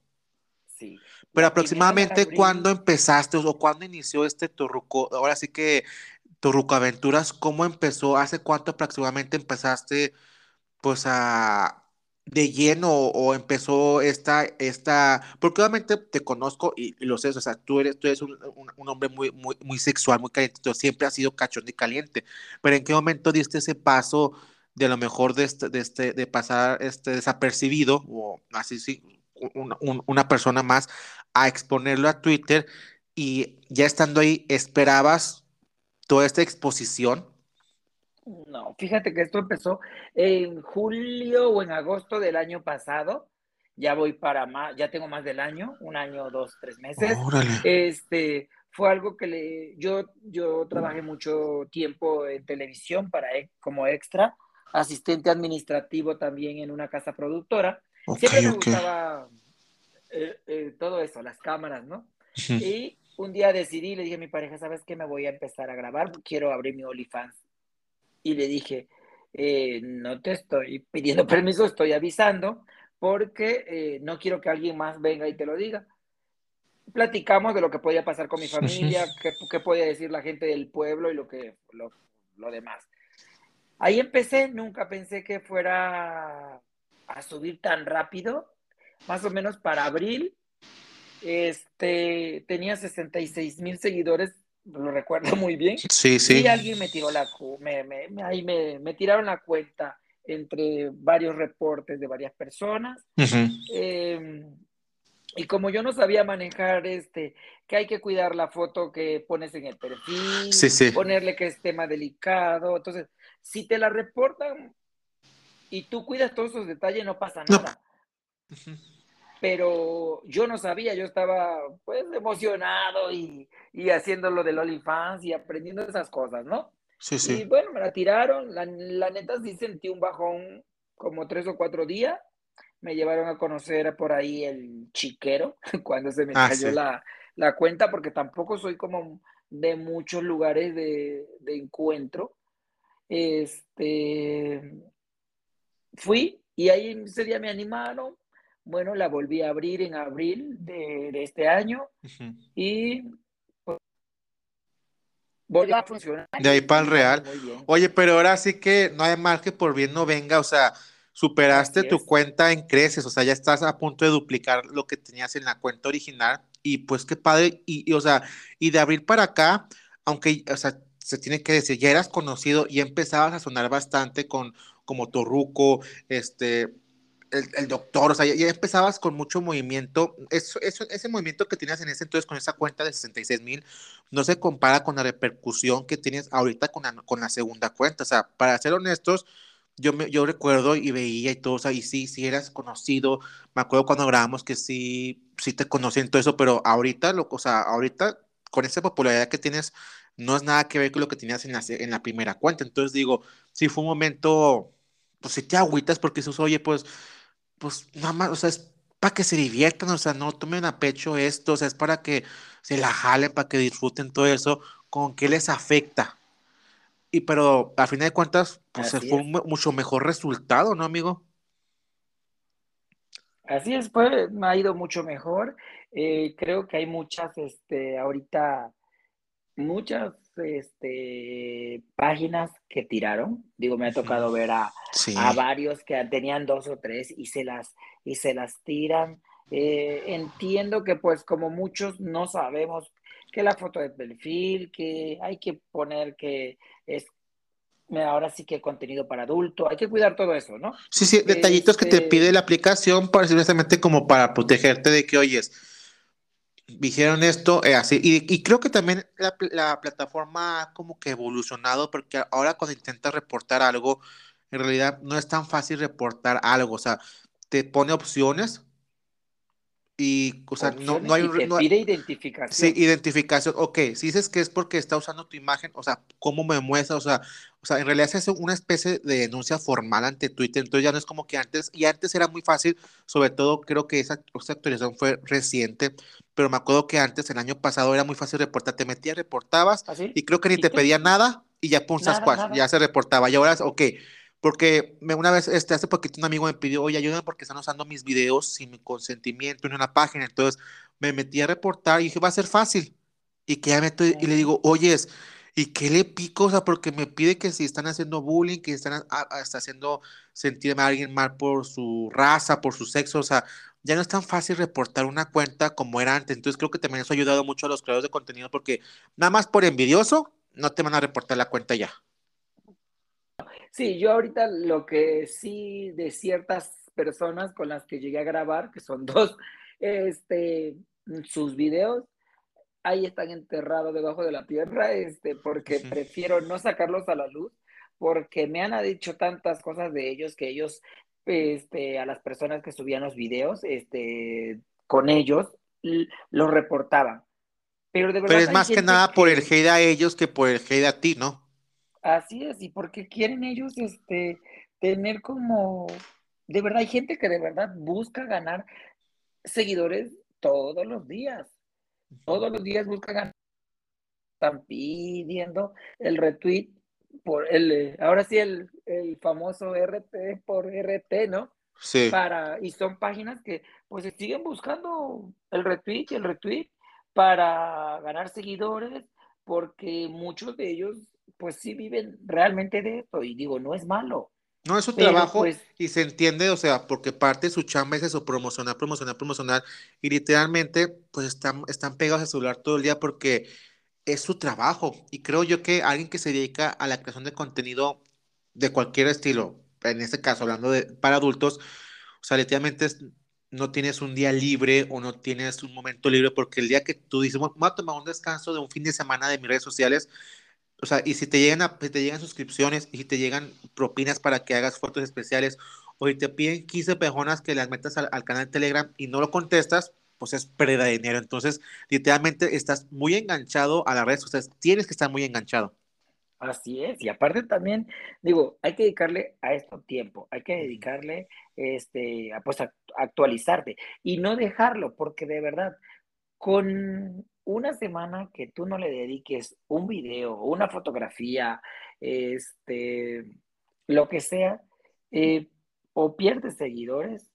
Pero aproximadamente, ¿cuándo empezaste o cuándo inició este Torruco? Ahora sí que Torruco Aventuras, ¿cómo empezó? ¿Hace cuánto aproximadamente empezaste pues a de lleno o empezó esta, esta, porque obviamente te conozco y, lo sé, o sea, tú eres, tú eres un, un, hombre muy, muy, muy sexual, muy caliente, siempre has sido cachón y caliente, pero ¿en qué momento diste ese paso de lo mejor de, este, de, este, de pasar este desapercibido o así, sí, una persona más a exponerlo a Twitter y ya estando ahí, ¿esperabas toda esta exposición? No, fíjate que esto empezó en julio o en agosto del año pasado. Ya voy para más, ya tengo más del año, un año, dos, tres meses. Este fue algo que le, yo, yo trabajé mucho tiempo en televisión para como extra, asistente administrativo también en una casa productora. Siempre me gustaba eh, eh, todo eso, las cámaras, ¿no? Y un día decidí, le dije a mi pareja, ¿sabes qué? Me voy a empezar a grabar, quiero abrir mi OnlyFans y le dije, eh, no te estoy pidiendo [LAUGHS] permiso, estoy avisando porque eh, no quiero que alguien más venga y te lo diga. Platicamos de lo que podía pasar con mi familia, qué, qué podía decir la gente del pueblo y lo, que, lo, lo demás. Ahí empecé, nunca pensé que fuera a subir tan rápido, más o menos para abril, este, tenía 66 mil seguidores lo recuerdo muy bien. Sí, sí. Y alguien me tiró la, me, me, ahí me, me, tiraron la cuenta entre varios reportes de varias personas. Em, y como yo no sabía manejar este, que hay que cuidar la foto que pones en el perfil, ponerle que es tema delicado. Entonces, si te la reportan y tú cuidas todos esos detalles, no pasa nada pero yo no sabía, yo estaba pues emocionado y, y haciendo lo del OnlyFans y aprendiendo esas cosas, ¿no? Sí, sí. Y bueno, me la tiraron, la, la, neta sí sentí un bajón como tres o cuatro días, me llevaron a conocer por ahí el chiquero [LAUGHS] cuando se me ah, cayó la, la, cuenta, porque tampoco soy como de muchos lugares de, de encuentro. Este, fui y ahí ese día me animaron, bueno, la volví a abrir en abril de, este año y pues, volvió a funcionar. De ahí para el real. Oye, pero ahora sí que no hay mal que por bien no venga, o sea, superaste tu cuenta en creces, o sea, ya estás a punto de duplicar lo que tenías en la cuenta original y pues qué padre, y, o sea, y de abril para acá, aunque, o sea, se tiene que decir, ya eras conocido y empezabas a sonar bastante con como Torruco, este, el, doctor, o sea, ya, empezabas con mucho movimiento. Eso, eso, ese movimiento que tenías en ese entonces con esa cuenta de 66 mil no se compara con la repercusión que tienes ahorita con la, con la segunda cuenta. O sea, para ser honestos, yo, me, yo recuerdo y veía y todo, o sea, y sí, sí eras conocido. Me acuerdo cuando grabamos que sí, sí te conocían todo eso, pero ahorita, lo, o sea, ahorita con esa popularidad que tienes, no es nada que ver con lo que tenías en la, en la primera cuenta. Entonces digo, sí fue un momento, pues si te agüitas porque dices, oye, pues pues nada más, o sea, es para que se diviertan, o sea, no tomen a pecho esto, o sea, es para que se la jalen, para que disfruten todo eso, con qué les afecta. Y pero a fin de cuentas, pues fue un mucho mejor resultado, ¿no, amigo? Así es, pues me ha ido mucho mejor. Eh, creo que hay muchas, este, ahorita, muchas este, páginas que tiraron. Digo, me ha tocado ver a, a, varios que tenían dos o tres y se las, y se las tiran. Eh, entiendo que pues como muchos no sabemos que la foto de perfil, que hay que poner que es ahora sí que contenido para adulto, hay que cuidar todo eso, ¿no? Sí, sí, detallitos que te este pide la aplicación para simplemente como para protegerte de que oyes dijeron esto, eh, así, y, creo que también la, la, plataforma ha como que evolucionado, porque ahora cuando intentas reportar algo, en realidad no es tan fácil reportar algo, o sea, te pone opciones y, o sea, no, no, hay... Y te pide identificación. Sí, identificación. Ok, si dices que es porque está usando tu imagen, o sea, ¿cómo me muestra? O sea, o sea, en realidad se hace una especie de denuncia formal ante Twitter, entonces ya no es como que antes, y antes era muy fácil, sobre todo creo que esa, esa actualización fue reciente, pero me acuerdo que antes, el año pasado, era muy fácil reportar, te metías, reportabas, ¿Ah, y creo que ni te pedía nada, y ya pum, ya se reportaba, y ahora, ok, porque una vez, este, hace poquito un amigo me pidió, oye, ayúdame porque están usando mis videos sin mi consentimiento en una página. Entonces me metí a reportar y dije, va a ser fácil. Y que ya meto y le digo, oyes, ¿y qué le pico? O sea, porque me pide que si están haciendo bullying, que están hasta haciendo sentirme a alguien mal por su raza, por su sexo, o sea, ya no es tan fácil reportar una cuenta como era antes. Entonces creo que también eso ha ayudado mucho a los creadores de contenido porque nada más por envidioso no te van a reportar la cuenta ya. Sí, yo ahorita lo que sí de ciertas personas con las que llegué a grabar, que son [LAUGHS] dos, este, sus videos, ahí están enterrados debajo de la tierra, este, porque prefiero no sacarlos a la luz, porque me han dicho tantas cosas de ellos que ellos, este, a las personas que subían los videos, este, con ellos, los reportaban. Pero, de verdad Pero es más que nada por el hate a ellos que por el hate a ti, ¿no? Así es, y porque quieren ellos este, tener como, de verdad, hay gente que de verdad busca ganar seguidores todos los días. Todos los días busca ganar. Están pidiendo el retweet por el, eh, ahora sí, el, el famoso RT por RT, ¿no? Sí. Para, y son páginas que pues siguen buscando el retweet y el retweet para ganar seguidores, porque muchos de ellos pues sí viven realmente de esto y digo, no es malo. No es su trabajo pues y se entiende, o sea, porque parte de su chamba es eso, promocionar, promocionar, promocionar y literalmente pues están, están pegados al celular todo el día porque es su trabajo y creo yo que alguien que se dedica a la creación de contenido de cualquier estilo, en este caso hablando de para adultos, o sea, literalmente no tienes un día libre o no tienes un momento libre porque el día que tú dices, voy a tomar un descanso de un fin de semana de mis redes sociales, o sea, y si te llegan, a, te llegan suscripciones y si te llegan propinas para que hagas fotos especiales o si te piden 15 personas que las metas al, canal de Telegram y no lo contestas, pues es pérdida de dinero. Entonces, literalmente estás muy enganchado a las redes sociales, tienes que estar muy enganchado. Así es, y aparte también, digo, hay que dedicarle a esto tiempo, hay que dedicarle este, a, pues, a actualizarte y no dejarlo, porque de verdad, con una semana que tú no le dediques un video, una fotografía, este, lo que sea, eh, o pierdes seguidores,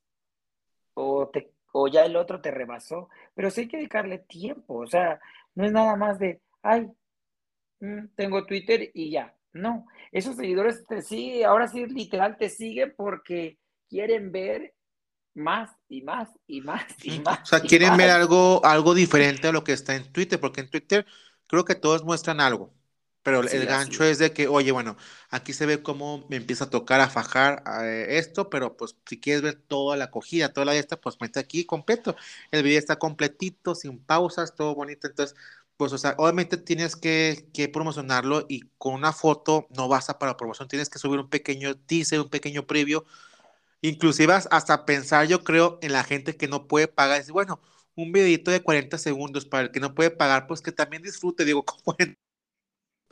o, te, o ya el otro te rebasó, pero sí hay que dedicarle tiempo, o sea, no es nada más de, ay, mm, tengo Twitter y ya, no, esos seguidores te siguen, ahora sí literal te siguen porque quieren ver más y más y más y más. O sea, quieren ver algo, algo diferente a lo que está en Twitter, porque en Twitter creo que todos muestran algo. Pero el gancho es. de que, oye, bueno, aquí se ve cómo me empieza a tocar, a fajar eh, esto, pero pues si quieres ver toda la acogida, toda la esta, pues mete aquí completo. El video está completito, sin pausas, todo bonito. Entonces, pues, o sea, obviamente tienes que, que promocionarlo y con una foto no basta para promoción, tienes que subir un pequeño teaser, un pequeño previo Inclusive hasta pensar, yo creo, en la gente que no puede pagar. Es bueno, un videito de 40 segundos para el que no puede pagar, pues que también disfrute. Digo, [LAUGHS] como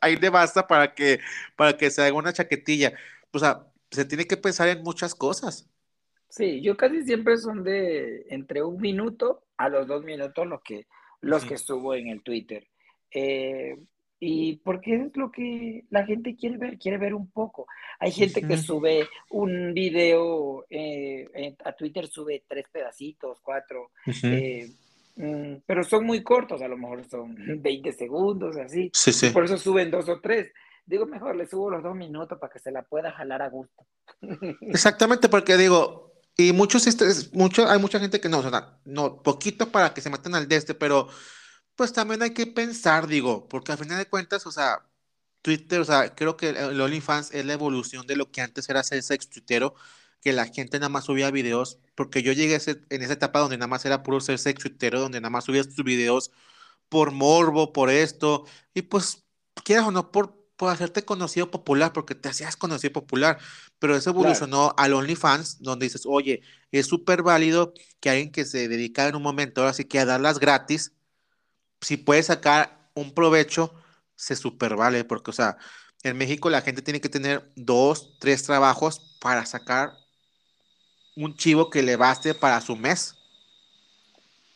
ahí le basta para que, para que se haga una chaquetilla. O sea, se tiene que pensar en muchas cosas. Sí, yo casi siempre son de entre un minuto a los dos minutos lo que, los que subo en el Twitter. Eh, y porque es lo que la gente quiere ver, quiere ver un poco. Hay gente que sube un video eh, a Twitter, sube tres pedacitos, cuatro, eh, mm, pero son muy cortos, a lo mejor son [LAUGHS] 20 segundos, así. Por eso suben dos o tres. Digo, mejor le subo los dos minutos para que se la pueda jalar a gusto. [LAUGHS] Exactamente, porque digo, y muchos, este, mucho, hay mucha gente que no, o sea, no, poquito para que se maten al de este, pero pues también hay que pensar, digo, porque al final de cuentas, o sea, Twitter, o sea, creo que el OnlyFans es la evolución de lo que antes era ser sex tuitero, que la gente nada más subía videos, porque yo llegué en esa etapa donde nada más era puro ser sexuitero, donde nada más subías tus videos por morbo, por esto, y pues, quieras o no, por, por hacerte conocido popular, porque te hacías conocido popular, pero eso evolucionó al OnlyFans, donde dices, oye, es súper válido que alguien que se dedica en un momento, ahora sí que a darlas gratis, si puede sacar un provecho, se super vale, porque, o sea, en México la gente tiene que tener dos, tres trabajos para sacar un chivo que le baste para su mes.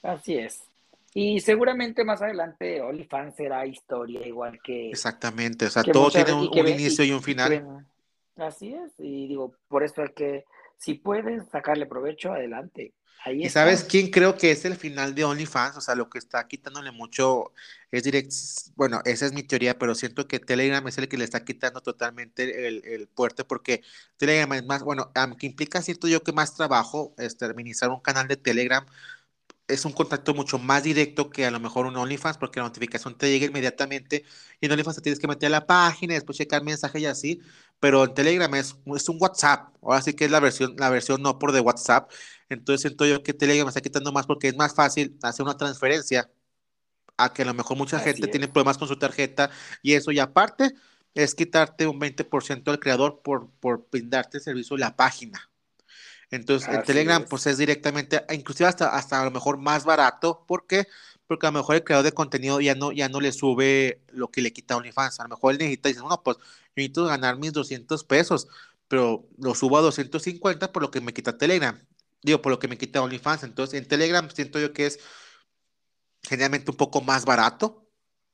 Así es. Y seguramente más adelante OnlyFans será historia igual que... Exactamente, o sea, todo tiene un, inicio y, un final. así es, y digo, por eso es que si pueden sacarle provecho, adelante. ¿Y sabes quién creo que es el final de OnlyFans? O sea, lo que está quitándole mucho es direct. Bueno, esa es mi teoría, pero siento que Telegram es el que le está quitando totalmente el, el puerto porque Telegram es más, bueno, aunque implica, siento yo que más trabajo, este, administrar un canal de Telegram es un contacto mucho más directo que a lo mejor un OnlyFans, porque la notificación te llega inmediatamente y en OnlyFans te tienes que meter a la página, después checar mensaje y así, pero en Telegram es, es un WhatsApp, ahora sí que es la versión, la versión no por de WhatsApp, entonces siento yo que Telegram está quitando más porque es más fácil hacer una transferencia a que a lo mejor mucha gente tiene problemas con su tarjeta y eso, y aparte es quitarte un 20% al creador por, por brindarte el servicio de la página. Entonces, en Telegram, pues es directamente, inclusive hasta, hasta a lo mejor más barato. ¿Por qué? Porque a lo mejor el creador de contenido ya no, ya no le sube lo que le quita OnlyFans. A lo mejor él necesita y dice, bueno, pues yo necesito ganar mis 200 pesos, pero lo subo a 250 por lo que me quita Telegram. Digo, por lo que me quita OnlyFans. Entonces, en Telegram siento yo que es generalmente un poco más barato.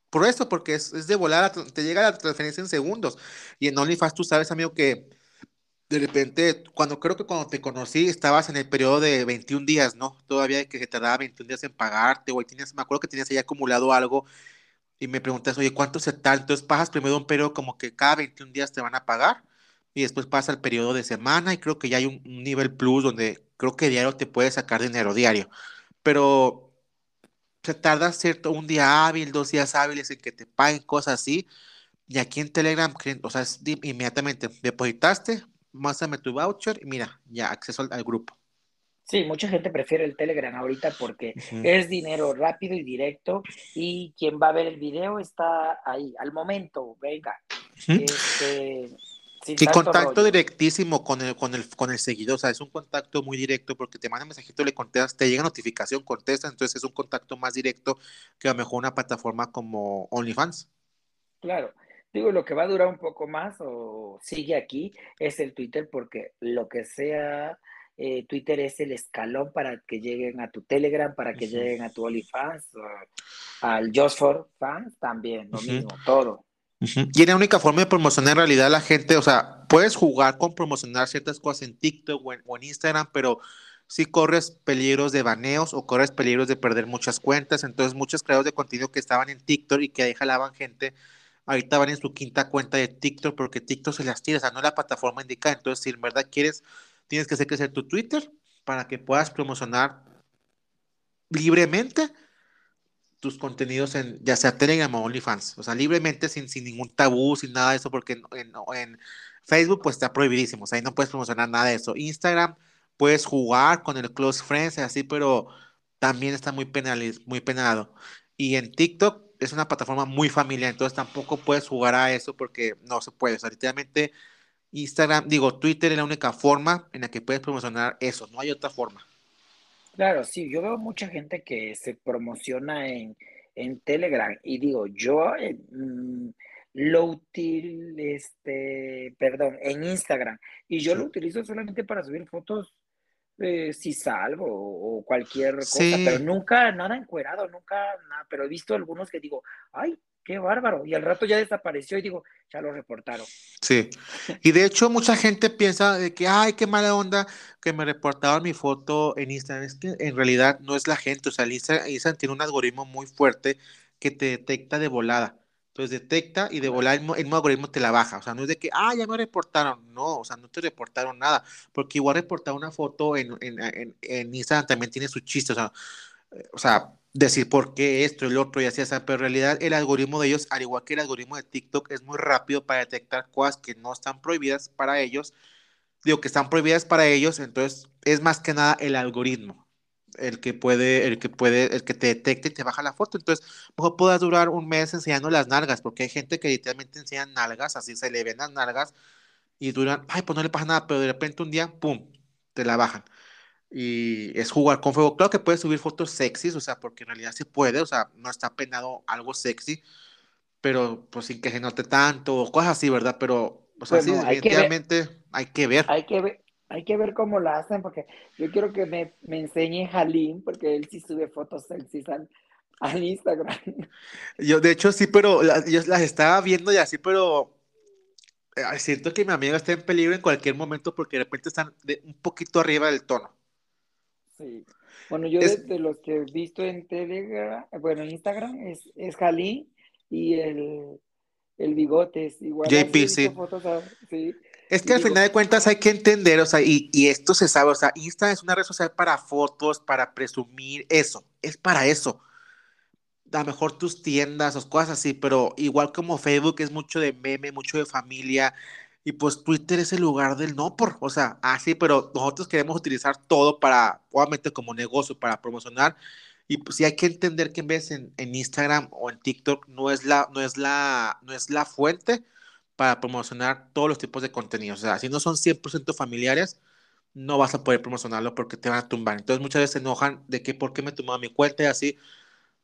Por eso, porque es, es de volar, te llega la transferencia en segundos. Y en OnlyFans tú sabes, amigo, que de repente, cuando creo que cuando te conocí estabas en el periodo de 21 días, ¿no? Todavía que se tardaba 21 días en pagarte, o tenías, me acuerdo que tenías ahí acumulado algo y me preguntas, oye, ¿cuánto se tal? Entonces pasas primero un periodo como que cada 21 días te van a pagar y después pasa el periodo de semana y creo que ya hay un, nivel plus donde creo que diario te puedes sacar dinero diario, pero se tarda cierto un día hábil, dos días hábiles en que te paguen cosas así. Y aquí en Telegram, o sea, inmediatamente depositaste, muéstrame tu voucher y mira, ya acceso al, grupo. Sí, mucha gente prefiere el Telegram ahorita porque es dinero rápido y directo y quien va a ver el video está ahí, al momento, venga. Este, y contacto directísimo con el, con, el, con el seguidor, o sea, es un contacto muy directo porque te manda mensajito, le contestas, te llega notificación, contesta, entonces es un contacto más directo que a lo mejor una plataforma como OnlyFans. Claro, Digo, lo que va a durar un poco más o sigue aquí es el Twitter porque lo que sea, eh, Twitter es el escalón para que lleguen a tu Telegram, para que lleguen a tu OnlyFans, al Just for Fans también, lo mismo, todo. Y es la única forma de promocionar en realidad a la gente, o sea, puedes jugar con promocionar ciertas cosas en TikTok o en, o en Instagram, pero si corres peligros de baneos o corres peligros de perder muchas cuentas. Entonces, muchos creadores de contenido que estaban en TikTok y que ahí jalaban gente, ahorita van en su quinta cuenta de TikTok porque TikTok se las tira, o sea, no es la plataforma indicada. Entonces, si en verdad quieres, tienes que hacer crecer tu Twitter para que puedas promocionar libremente tus contenidos en ya sea Telegram o OnlyFans, o sea, libremente sin, sin ningún tabú, sin nada de eso, porque en, Facebook pues está prohibidísimo, o sea, ahí no puedes promocionar nada de eso. Instagram puedes jugar con el Close Friends, así, pero también está muy, penaliz muy penado. Y en TikTok es una plataforma muy familiar, entonces tampoco puedes jugar a eso porque no se puede. O sea, literalmente Instagram, digo, Twitter es la única forma en la que puedes promocionar eso, no hay otra forma. Claro, sí, yo veo mucha gente que se promociona en, Telegram y digo, yo eh, mm, lo utilizo, este, perdón, en Instagram y yo lo utilizo solamente para subir fotos eh, si salgo o cualquier cosa, pero nunca nada encuerado, nunca nada, pero he visto algunos que digo, ay, qué bárbaro, y al rato ya desapareció y digo, ya lo reportaron. Sí, y de hecho mucha gente piensa de que, ay, qué mala onda que me reportaban mi foto en Instagram, es que en realidad no es la gente, o sea, Instagram tiene un algoritmo muy fuerte que te detecta de volada. Entonces detecta y de volar el, mismo algoritmo te la baja. O sea, no es de que, ah, ya me reportaron. No, o sea, no te reportaron nada. Porque igual reportar una foto en, en, en, Instagram también tiene su chiste. O sea, eh, o sea, decir por qué esto, el otro y así, o sea, pero en realidad el algoritmo de ellos, al igual que el algoritmo de TikTok, es muy rápido para detectar cosas que no están prohibidas para ellos digo que están prohibidas para ellos, entonces es más que nada el algoritmo el que puede, el que puede, el que te detecte y te baja la foto. Entonces, mejor puedas durar un mes enseñando las nalgas, porque hay gente que literalmente enseña nalgas, así se le ven las nalgas, y duran, ay, pues no le pasa nada, pero de repente un día, pum, te la bajan. Y es jugar con fuego. Claro que puedes subir fotos sexys, o sea, porque en realidad sí puede, o sea, no está penado algo sexy, pero pues sin que se note tanto, o cosas así, ¿verdad? Pero, o sea, sí, definitivamente hay que ver. Hay que ver, hay que ver cómo lo hacen, porque yo quiero que me, me enseñe Jalín, porque él sí sube fotos sexys al, al Instagram. Yo, de hecho, sí, pero yo las estaba viendo y así, pero eh, siento que mi amiga está en peligro en cualquier momento porque de repente están de, un poquito arriba del tono. Sí. Bueno, yo de, los que he visto en Telegram, bueno, en Instagram es, es Jalín y el, el bigote es igual. JP, sí. sí. Es que al final de cuentas hay que entender, o sea, y, y, esto se sabe, o sea, Insta es una red social para fotos, para presumir, eso, es para eso. A lo mejor tus tiendas o cosas así, pero igual como Facebook es mucho de meme, mucho de familia, y pues Twitter es el lugar del no por, o sea, así, pero nosotros queremos utilizar todo para, obviamente como negocio, para promocionar, y pues sí hay que entender que en vez en, en Instagram o en TikTok no es la, no es la, no es la fuente, para promocionar todos los tipos de contenido. O sea, si no son 100% familiares, no vas a poder promocionarlo porque te van a tumbar. Entonces muchas veces se enojan de que por qué me tomó mi cuenta y así.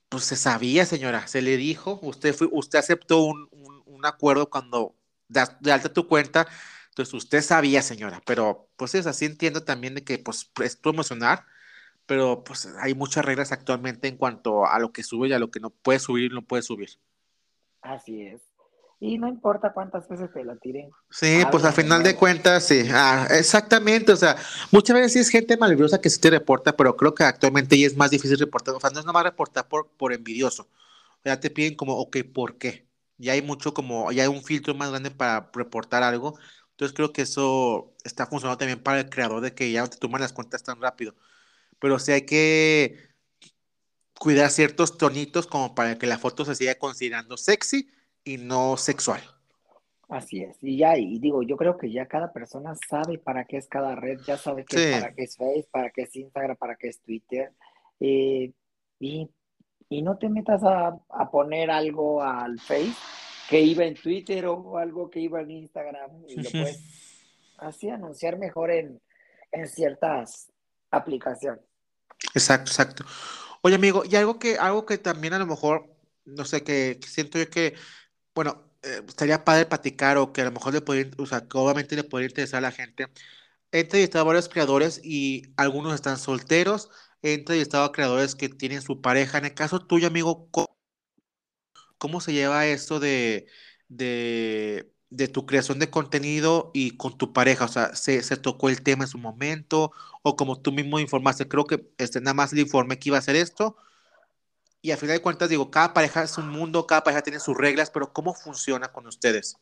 Pues se sabía, señora, se le dijo, usted, fue, usted aceptó un, un, acuerdo cuando das de alta tu cuenta, entonces usted sabía, señora, pero pues es así, entiendo también de que pues es promocionar, pero pues hay muchas reglas actualmente en cuanto a lo que sube y a lo que no puede subir y no puede subir. Así es y no importa cuántas veces te la tiren. Sí, pues al final de cuentas, sí, ah, exactamente, o sea, muchas veces sí es gente malvibrosa que sí te reporta, pero creo que actualmente ya es más difícil reportar, o sea, no es nomás reportar por, por envidioso, ya te piden como, ok, ¿por qué? Ya hay mucho como, ya hay un filtro más grande para reportar algo, entonces creo que eso está funcionando también para el creador de que ya no te toman las cuentas tan rápido, pero sí hay que cuidar ciertos tonitos como para que la foto se siga considerando sexy, y no sexual. Así es, y ya, y digo, yo creo que ya cada persona sabe para qué es cada red, ya sabe que para qué es Facebook, para qué es Instagram, para qué es Twitter, eh, y, no te metas a, poner algo al Face que iba en Twitter o algo que iba en Instagram, y lo puedes [LAUGHS] así anunciar mejor en, en ciertas aplicaciones. Exacto, exacto. Oye, amigo, y algo que, algo que también a lo mejor, no sé, que siento yo que bueno, eh, estaría padre platicar o que a lo mejor le podría, o sea, obviamente le podría interesar a la gente. He entrevistado a varios creadores y algunos están solteros. He entrevistado a creadores que tienen su pareja. En el caso tuyo, amigo, ¿cómo, se lleva esto de, de, de, tu creación de contenido y con tu pareja? O sea, ¿se, ¿se, tocó el tema en su momento? O como tú mismo informaste, creo que este, nada más le informé que iba a hacer esto y al final de cuentas, digo, cada pareja es un mundo, cada pareja tiene sus reglas, pero ¿cómo funciona con ustedes?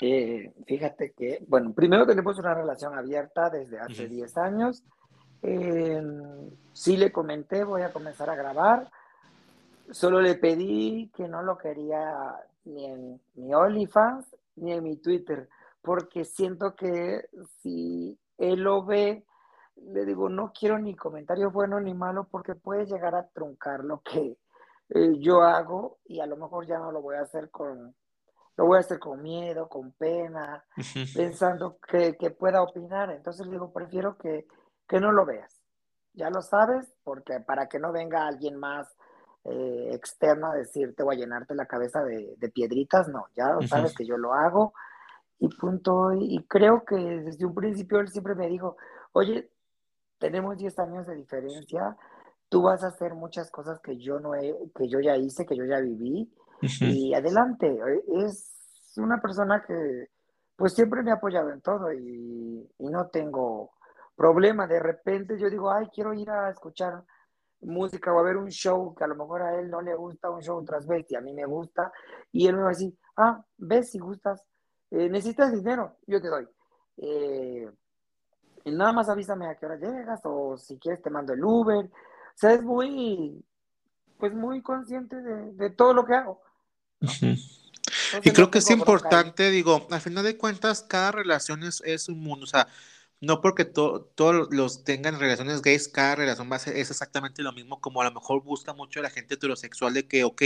Eh, fíjate que, bueno, primero tenemos una relación abierta desde hace 10 años. Eh, sí le comenté, voy a comenzar a grabar. Solo le pedí que no lo quería ni en mi OnlyFans ni en mi Twitter, porque siento que si él lo ve, le digo, no quiero ni comentario bueno ni malo porque puede llegar a truncar lo que eh, yo hago y a lo mejor ya no lo voy a hacer con, lo voy a hacer con miedo, con pena, pensando que, pueda opinar. Entonces le digo, prefiero que, no lo veas. Ya lo sabes, porque para que no venga alguien más eh, externo a decirte o a llenarte la cabeza de, piedritas, no, ya lo sabes que yo lo hago y punto. Y creo que desde un principio él siempre me dijo, oye, tenemos 10 años de diferencia, tú vas a hacer muchas cosas que yo no he, que yo ya hice, que yo ya viví, y adelante, eh, es una persona que pues siempre me ha apoyado en todo y, no tengo problema, de repente yo digo, ay, quiero ir a escuchar música o a ver un show que a lo mejor a él no le gusta un show tras y a mí me gusta, y él me va a decir, ah, ves si gustas, eh, necesitas dinero, yo te doy. Eh, nada más avísame a qué hora llegas o si quieres te mando el Uber. O sea, es muy, pues muy consciente de, todo lo que hago. y creo que es importante, digo, al final de cuentas, cada relación es, es un mundo, o sea, no porque todos los tengan relaciones gays, cada relación va a ser, es exactamente lo mismo, como a lo mejor busca mucho la gente heterosexual de que, ok,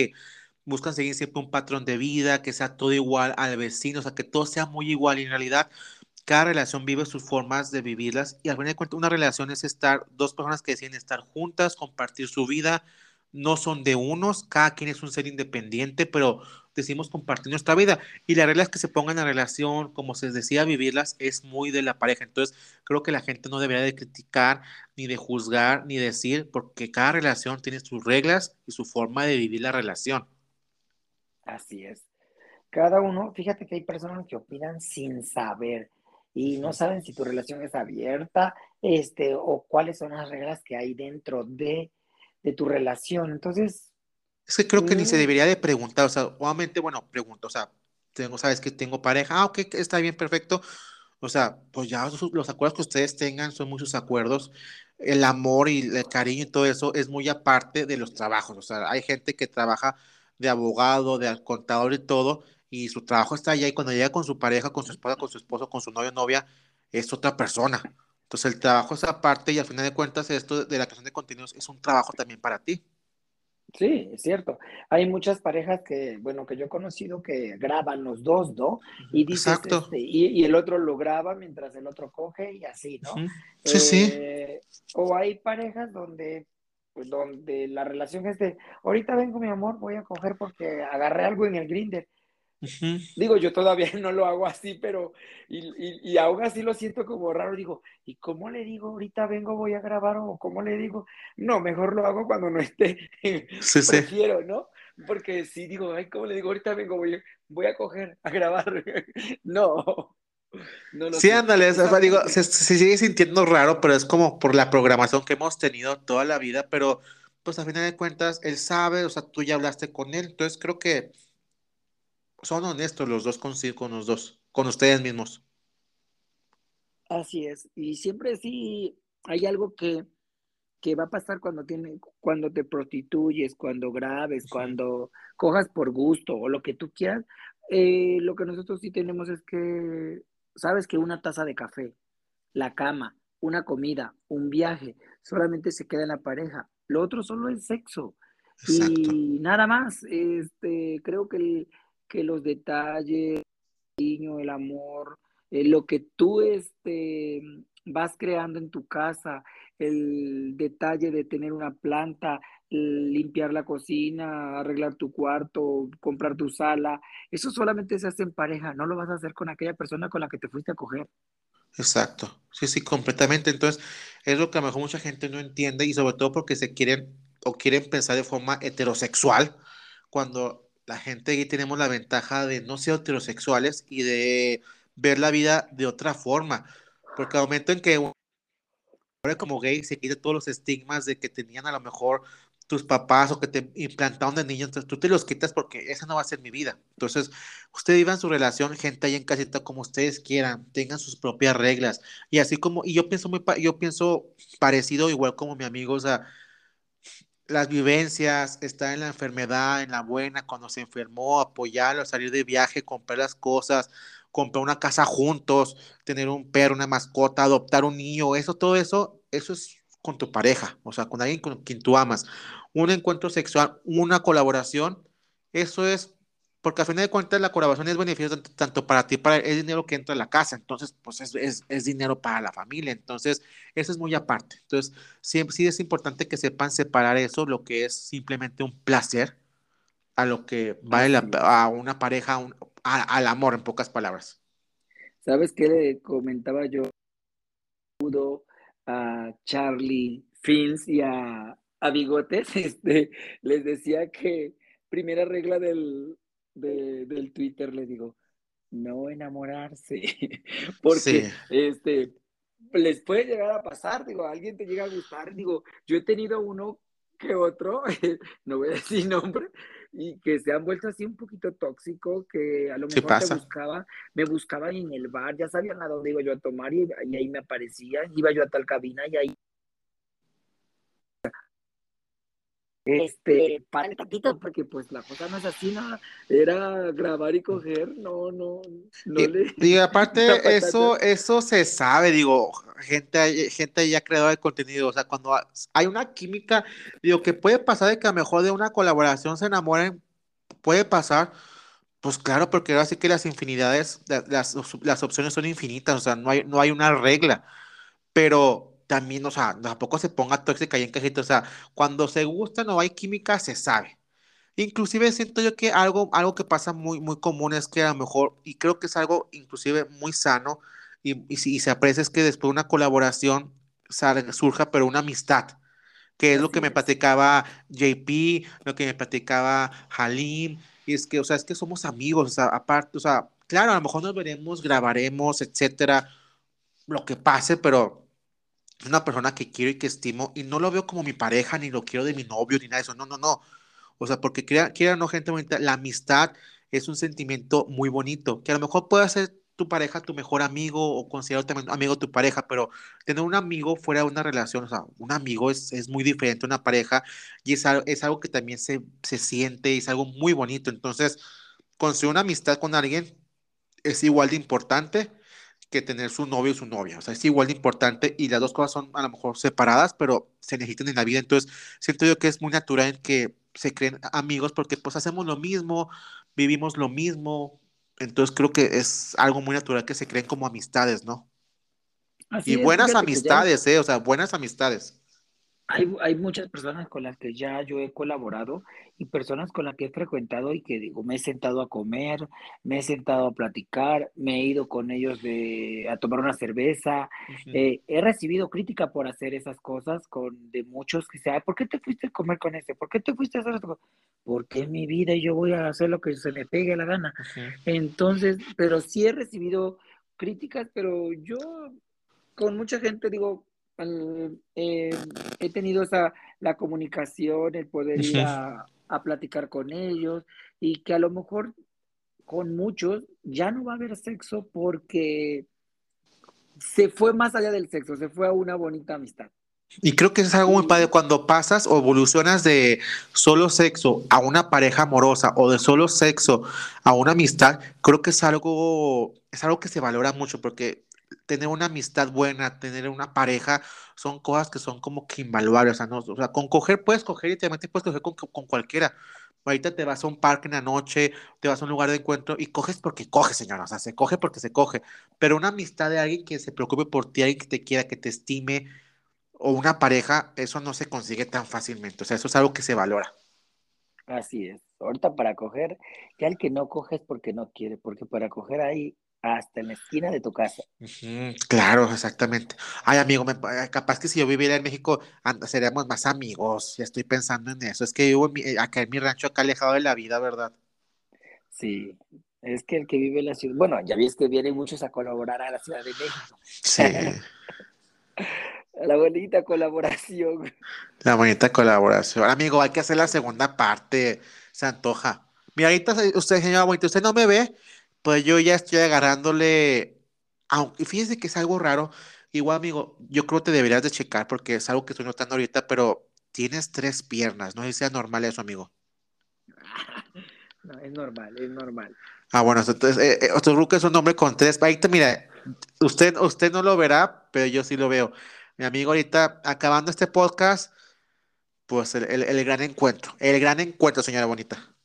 buscan seguir siempre un patrón de vida, que sea todo igual al vecino, o sea, que todo sea muy igual y en realidad cada relación vive sus formas de vivirlas y al final de cuentas una relación es estar, dos personas que deciden estar juntas, compartir su vida, no son de unos, cada quien es un ser independiente, pero decimos compartir nuestra vida. Y la regla es que se pongan en relación, como se decía, vivirlas, es muy de la pareja. Entonces, creo que la gente no debería de criticar, ni de juzgar, ni decir, porque cada relación tiene sus reglas y su forma de vivir la relación. Así es. Cada uno, fíjate que hay personas que opinan sin saber y no saben si tu relación es abierta, este, o cuáles son las reglas que hay dentro de, de tu relación. Entonces, es que creo que ni se mm. debería de preguntar, o sea, obviamente, bueno, pregunto, o sea, tengo, sabes que tengo pareja, ah, ok, está bien, perfecto. O sea, pues ya los acuerdos que ustedes tengan son muchos acuerdos. El amor y el cariño y todo eso es muy aparte de los trabajos. O sea, hay gente que trabaja de abogado, de contador y todo, y su trabajo está allá y cuando llega con su pareja, con su esposa, con su esposo, con su novio novia, es otra persona. Entonces el trabajo es aparte y al final de cuentas esto de la creación de contenidos es un trabajo también para ti. Sí, es cierto. Hay muchas parejas que, bueno, que yo he conocido que graban los dos, ¿no? Y dices, Exacto. Este, y, el otro lo graba mientras el otro coge y así, ¿no? Sí, sí. Eh, o hay parejas donde, pues, donde la relación es de, ahorita vengo mi amor, voy a coger porque agarré algo en el grinder. Digo, yo todavía [LAUGHS] no lo hago así, pero y, y, y, aún así lo siento como raro. Digo, ¿y cómo le digo ahorita vengo, voy a grabar? O cómo le digo, no, mejor lo hago cuando no esté. [LAUGHS] Sí, Prefiero, ¿no? Porque si digo, ay, ¿cómo le digo ahorita vengo, voy, voy a coger, a grabar? [LAUGHS] no. No sí, ándale, digo, se, se, sigue sintiendo raro, pero es como por la programación que hemos tenido toda la vida, pero pues a final de cuentas, él sabe, o sea, tú ya hablaste con él, entonces creo que son honestos los dos con, con los dos, con ustedes mismos. Así es. Y siempre sí hay algo que, que va a pasar cuando tiene, cuando te prostituyes, cuando grabes, cuando cojas por gusto o lo que tú quieras. Eh, lo que nosotros sí tenemos es que, sabes que una taza de café, la cama, una comida, un viaje, solamente se queda en la pareja. Lo otro solo es sexo. Y nada más. Este, creo que el, que los detalles, el cariño, el amor, eh, lo que tú este, vas creando en tu casa, el detalle de tener una planta, limpiar la cocina, arreglar tu cuarto, comprar tu sala, eso solamente se hace en pareja, no lo vas a hacer con aquella persona con la que te fuiste a coger. Exacto, sí, sí, completamente. Entonces, es lo que a lo mejor mucha gente no entiende y sobre todo porque se quieren o quieren pensar de forma heterosexual, cuando la gente gay tenemos la ventaja de no ser heterosexuales y de ver la vida de otra forma. Porque al momento en que como gay se quita todos los estigmas de que tenían a lo mejor tus papás o que te implantaron de niño, entonces tú te los quitas porque esa no va a ser mi vida. Entonces, ustedes vivan su relación, gente ahí en casita como ustedes quieran, tengan sus propias reglas. Y así como, y yo pienso muy, yo pienso parecido, igual como mi amigo, o sea, las vivencias, estar en la enfermedad, en la buena, cuando se enfermó, apoyarlo, salir de viaje, comprar las cosas, comprar una casa juntos, tener un perro, una mascota, adoptar un niño, eso, todo eso, eso es con tu pareja, o sea, con alguien con quien tú amas. Un encuentro sexual, una colaboración, eso es porque al final de cuentas la colaboración es beneficiosa tanto, para ti, para el dinero que entra a la casa, entonces pues es, es, es, dinero para la familia, entonces eso es muy aparte. Entonces sí, sí es importante que sepan separar eso, lo que es simplemente un placer, a lo que vale la, a una pareja, al amor, en pocas palabras. ¿Sabes qué le comentaba yo a Charlie Fins y a, a Bigotes? [LAUGHS] Este, les decía que primera regla del, de, del Twitter le digo, no enamorarse, [LAUGHS] porque este, les puede llegar a pasar, digo, a alguien te llega a gustar, digo, yo he tenido uno que otro, [LAUGHS] no voy a decir nombre, y que se han vuelto así un poquito tóxico, que a lo mejor me buscaba, me buscaban en el bar, ya sabían a dónde iba yo a tomar y, y ahí me aparecían, iba yo a tal cabina y ahí este, para el tantito, porque pues la cosa no es así, nada, era grabar y coger, no, no, no y, le... Y aparte, [LAUGHS] eso, eso se sabe, digo, gente, gente ya creadora de contenido, o sea, cuando hay una química, digo, que puede pasar de que a lo mejor de una colaboración se enamoren, puede pasar, pues claro, porque ahora sí que las infinidades, las, las opciones son infinitas, o sea, no hay, no hay una regla, pero también, o sea, tampoco se ponga tóxica y en cajita, o sea, cuando se gusta no hay química, se sabe. Inclusive siento yo que algo, algo que pasa muy, muy común es que a lo mejor, y creo que es algo inclusive muy sano, y, y, si, se aprecia es que después de una colaboración surja, pero una amistad, que es lo que me platicaba JP, lo que me platicaba Halim, y es que, o sea, es que somos amigos, o sea, aparte, o sea, claro, a lo mejor nos veremos, grabaremos, etcétera, lo que pase, pero es una persona que quiero y que estimo y no lo veo como mi pareja, ni lo quiero de mi novio, ni nada de eso. No, no, no. O sea, porque quiera, quiera no gente bonita, la amistad es un sentimiento muy bonito, que a lo mejor puede ser tu pareja tu mejor amigo o considerado también amigo tu pareja, pero tener un amigo fuera de una relación, o sea, un amigo es, es muy diferente a una pareja y es es algo que también se, se siente, es algo muy bonito. Entonces, construir una amistad con alguien es igual de importante que tener su novio o su novia. O sea, es igual de importante y las dos cosas son a lo mejor separadas, pero se necesitan en la vida. Entonces, siento yo que es muy natural que se creen amigos porque pues hacemos lo mismo, vivimos lo mismo. Entonces, creo que es algo muy natural que se creen como amistades, ¿no? y buenas amistades, ¿eh? O sea, buenas amistades hay, hay, muchas personas con las que ya yo he colaborado y personas con las que he frecuentado y que digo, me he sentado a comer, me he sentado a platicar, me he ido con ellos de, a tomar una cerveza. Eh, he recibido crítica por hacer esas cosas con, de muchos que dicen, ¿por qué te fuiste a comer con este? ¿Por qué te fuiste a hacer esto? Porque es mi vida y yo voy a hacer lo que se me pegue la gana. Entonces, pero sí he recibido críticas, pero yo con mucha gente digo, eh, he tenido esa, la comunicación, el poder ir a, platicar con ellos y que a lo mejor con muchos ya no va a haber sexo porque se fue más allá del sexo, se fue a una bonita amistad. Y creo que es algo muy padre cuando pasas o evolucionas de solo sexo a una pareja amorosa o de solo sexo a una amistad, creo que es algo, es algo que se valora mucho porque tener una amistad buena, tener una pareja, son cosas que son como que invaluables. O sea, con coger puedes coger y te puedes coger con, con, cualquiera. Ahorita te vas a un parque en la noche, te vas a un lugar de encuentro y coges porque coges, señora. O sea, se coge porque se coge. Pero una amistad de alguien que se preocupe por ti, alguien que te quiera, que te estime, o una pareja, eso no se consigue tan fácilmente. O sea, eso es algo que se valora. Así es. Ahorita para coger, ya el que no coge es porque no quiere, porque para coger hay hasta en la esquina de tu casa. claro, exactamente. Ay, amigo, me, eh, capaz que si yo viviera en México, seríamos más amigos. Ya estoy pensando en eso. Es que vivo eh, acá en mi rancho, acá alejado de la vida, ¿verdad? Sí, es que el que vive en la ciudad, bueno, ya ves que vienen muchos a colaborar a la Ciudad de México. Sí. [LAUGHS] la bonita colaboración. La bonita colaboración. Amigo, hay que hacer la segunda parte, se antoja. Mira, ahorita usted, señora bonita, usted no me ve, pues yo ya estoy agarrándole, aunque fíjense que es algo raro, igual amigo, yo creo que te deberías de checar porque es algo que estoy notando ahorita, pero tienes tres piernas, no sé si sea normal eso, amigo. [LAUGHS] No, es normal, es normal. Ah, bueno, entonces, eh, eh, otro es un hombre con tres, ahorita mira, usted, usted no lo verá, pero yo sí lo veo. Mi amigo ahorita, acabando este podcast, pues el gran encuentro, el gran encuentro, señora bonita.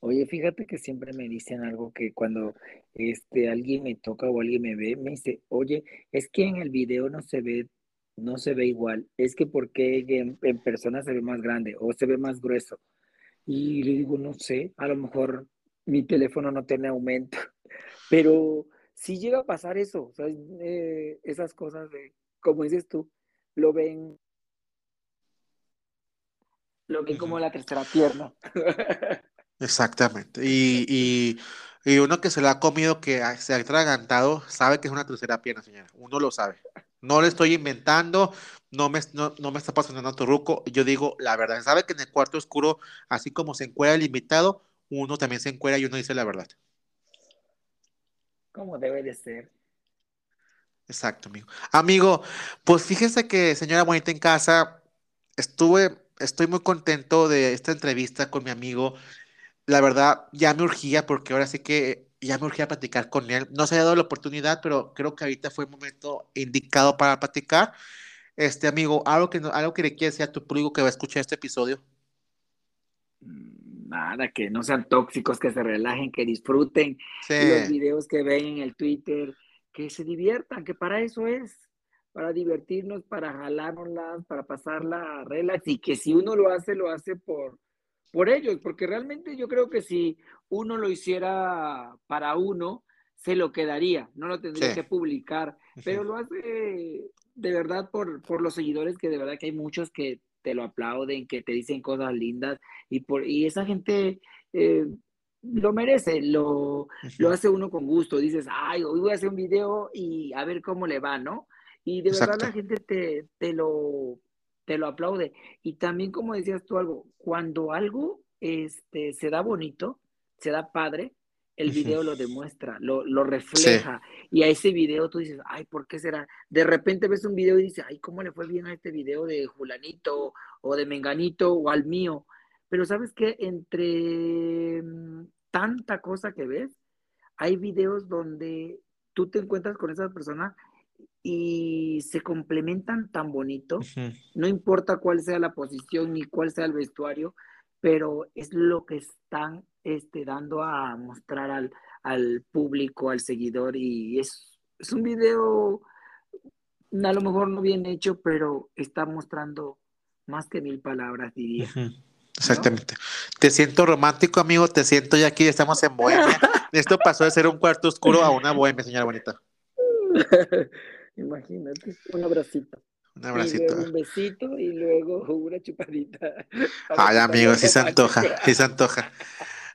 Oye, fíjate que siempre me dicen algo que cuando este alguien me toca o alguien me ve, me dice, oye, es que en el video no se ve, no se ve igual, es que porque en, en persona se ve más grande o se ve más grueso. Y le digo, no sé, a lo mejor mi teléfono no tiene aumento, [LAUGHS] pero si llega a pasar eso, o sea, eh, esas cosas de, como dices tú, lo ven, lo ven como la tercera pierna. [LAUGHS] Exactamente. Y, uno que se lo ha comido, que se ha atragantado, sabe que es una tercera pierna, señora. Uno lo sabe. No le estoy inventando, no me, no, me está pasando tu ruco. Yo digo la verdad. Sabe que en el cuarto oscuro, así como se encuera el invitado, uno también se encuera y uno dice la verdad. Como debe de ser. Exacto, amigo. Amigo, pues fíjese que, señora bonita en casa, estuve estoy muy contento de esta entrevista con mi amigo. La verdad, ya me urgía porque ahora sí que ya me urgía platicar con él. No se ha dado la oportunidad, pero creo que ahorita fue el momento indicado para platicar. Este amigo, algo que, algo que le quieras decir a tu público que va a escuchar este episodio. Mm, nada, que no sean tóxicos, que se relajen, que disfruten los videos que ven en el Twitter, que se diviertan, que para eso es, para divertirnos, para jalárnoslas, para pasarla relax y que si uno lo hace, lo hace por, por ellos, porque realmente yo creo que si uno lo hiciera para uno, se lo quedaría, no lo tendría que publicar, pero lo hace de verdad por, por los seguidores, que de verdad que hay muchos que te lo aplauden, que te dicen cosas lindas, y, por, y esa gente eh, lo merece, lo, lo hace uno con gusto, dices, ay, hoy voy a hacer un video y a ver cómo le va, ¿no? Y de verdad la gente te, te, lo, te lo aplaude. Y también, como decías tú algo, cuando algo este, se da bonito, se da padre, el video lo demuestra, lo, lo refleja. Y a ese video tú dices, ay, ¿por qué será? De repente ves un video y dices, ay, ¿cómo le fue bien a este video de Julanito o de Menganito o al mío? Pero sabes que entre mm, tanta cosa que ves, hay videos donde tú te encuentras con esa persona y se complementan tan bonito, no importa cuál sea la posición ni cuál sea el vestuario, pero es lo que están este, dando a mostrar al, al público, al seguidor, y es, es, un video a lo mejor no bien hecho, pero está mostrando más que mil palabras, diría. Exactamente. Te siento romántico, amigo, te siento ya aquí, estamos en Bohemia. [LAUGHS] Esto pasó de ser un cuarto oscuro a una bohemia, señora bonita. [LAUGHS] Imagínate, un abracito. Un abracito. un besito y luego una chupadita. [LAUGHS] Ay, amigo, sí se antoja, sí se antoja.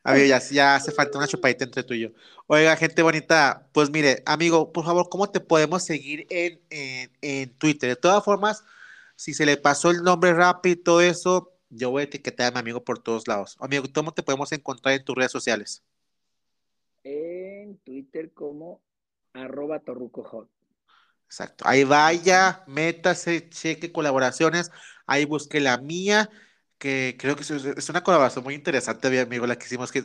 Amigo, ya, ya hace [LAUGHS] falta una chupadita entre tú y yo. Oiga, gente bonita, pues mire, amigo, por favor, ¿cómo te podemos seguir en, en, en Twitter? De todas formas, si se le pasó el nombre rápido y todo eso, yo voy a etiquetar a mi amigo por todos lados. Amigo, ¿cómo te podemos encontrar en tus redes sociales? En Twitter como arroba torrucojot. Exacto. Ahí vaya, métase, cheque colaboraciones. Ahí busque la mía, que creo que es una colaboración muy interesante, mi amigo, la que hicimos, que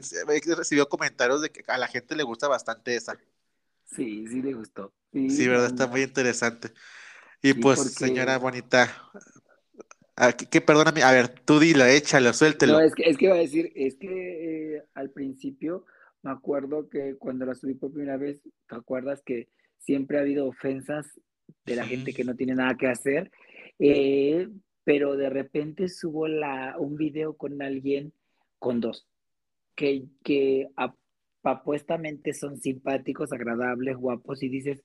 recibió comentarios de que a la gente le gusta bastante esa. Sí, sí le gustó. Sí, verdad, está muy interesante. Y pues, señora bonita, ah, que, perdóname, a ver, tú dilo, échalo, suéltelo. No, es que, es que iba a decir, es que eh, al principio me acuerdo que cuando la subí por primera vez, ¿te acuerdas que siempre ha habido ofensas de la gente que no tiene nada que hacer, eh, pero de repente subo la, un video con alguien, con dos, que, que apuestamente son simpáticos, agradables, guapos, y dices,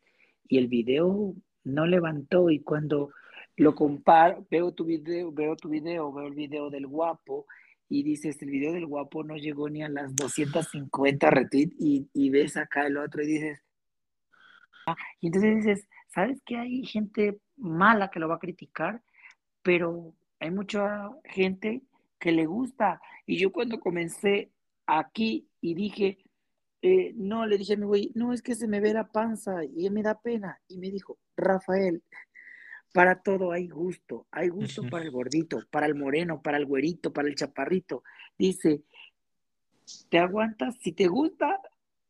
y el video no levantó, y cuando lo comparo, veo tu video, veo tu video, veo el video del guapo, y dices, el video del guapo no llegó ni a las 250 retweets, y, y ves acá el otro y dices, y entonces dices, ¿sabes que hay gente mala que lo va a criticar? Pero hay mucha gente que le gusta. Y yo cuando comencé aquí y dije, eh, no, le dije a mi güey, no, es que se me ve la panza y me da pena. Y me dijo, Rafael, para todo hay gusto. Hay gusto para el gordito, para el moreno, para el güerito, para el chaparrito. Dice, te aguantas, si te gusta,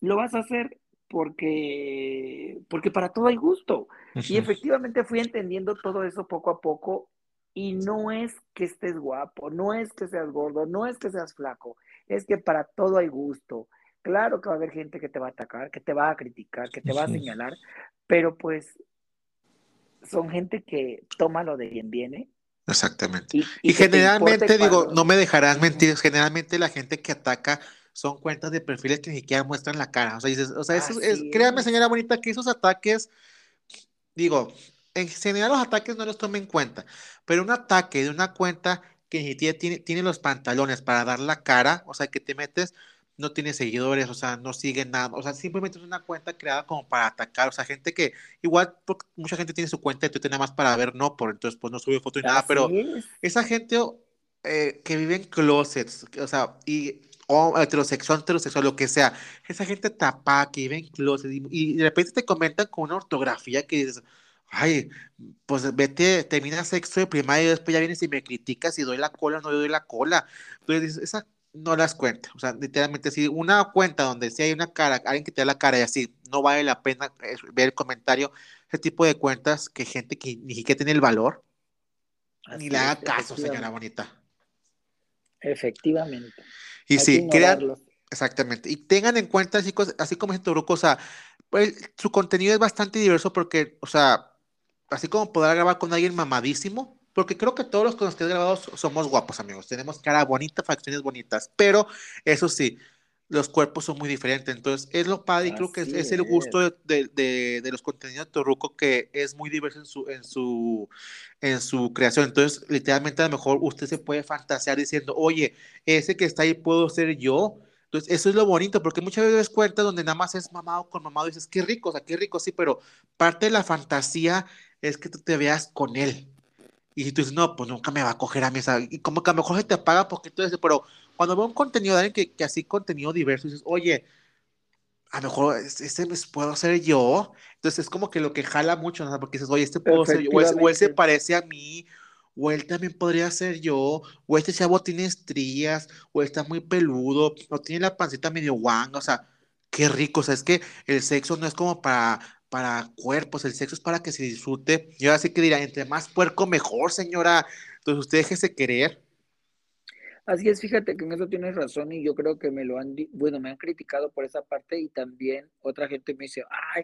lo vas a hacer porque, porque para todo hay gusto. Y efectivamente fui entendiendo todo eso poco a poco y no es que estés guapo, no es que seas gordo, no es que seas flaco, es que para todo hay gusto. Claro que va a haber gente que te va a atacar, que te va a criticar, que te va a señalar, pero pues son gente que toma lo de bien viene. Exactamente. Y, generalmente, digo, no me dejarás mentir, generalmente la gente que ataca son cuentas de perfiles que ni siquiera muestran la cara. O sea, dices, o sea, eso, es, créame, señora bonita, que esos ataques, digo, en general los ataques no los tomen en cuenta, pero un ataque de una cuenta que ni siquiera tiene, tiene los pantalones para dar la cara, o sea, que te metes, no tiene seguidores, o sea, no sigue nada, o sea, simplemente es una cuenta creada como para atacar, o sea, gente que igual mucha gente tiene su cuenta y tú tienes más para ver, no, por entonces pues no sube foto y nada, pero esa gente eh, que vive en closets, o sea, y o heterosexual, heterosexual, lo que sea, esa gente tapa que vive en closet y, de repente te comentan con una ortografía que dices, ay, pues vete, termina sexto de primaria y después ya vienes y me criticas si doy la cola o no doy la cola. Entonces, esa no las cuenta. O sea, literalmente, si una cuenta donde si hay una cara, alguien que te da la cara y así, no vale la pena eh, ver el comentario, ese tipo de cuentas que gente que ni siquiera tiene el valor, ni le haga caso, señora bonita. Efectivamente. Y sí, crean, exactamente. Y tengan en cuenta, chicos, así como es grupo, o sea, pues, su contenido es bastante diverso porque, o sea, así como podrá grabar con alguien mamadísimo, porque creo que todos los con los que he grabado somos guapos, amigos. Tenemos cara bonita, facciones bonitas, pero eso sí, los cuerpos son muy diferentes. Entonces, es lo padre y creo que es, el gusto de, de, de, los contenidos de Torruco que es muy diverso en su, en su, en su creación. Entonces, literalmente, a lo mejor usted se puede fantasear diciendo, oye, ese que está ahí puedo ser yo. Entonces, eso es lo bonito, porque muchas veces cuentas donde nada más es mamado con mamado y dices, qué rico, o sea, qué rico, sí, pero parte de la fantasía es que tú te veas con él. Y si tú dices, no, pues nunca me va a coger a mí esa. Y como que a lo mejor se te apaga porque tú dices, pero cuando veo un contenido de alguien que, que así contenido diverso, dices, oye, a lo mejor este puedo ser yo. Entonces es como que lo que jala mucho, ¿no? Porque dices, oye, este puedo ser yo, o, él se parece a mí, o él también podría ser yo, o este chavo tiene estrías, o está muy peludo, o tiene la pancita medio guanga, o sea, qué rico, o sea, es que el sexo no es como para para cuerpos, el sexo es para que se disfrute. Yo así que dirá, entre más puerco mejor, señora. Entonces usted déjese querer. Así es, fíjate que en eso tienes razón y yo creo que me lo han, bueno, me han criticado por esa parte y también otra gente me dice, ay,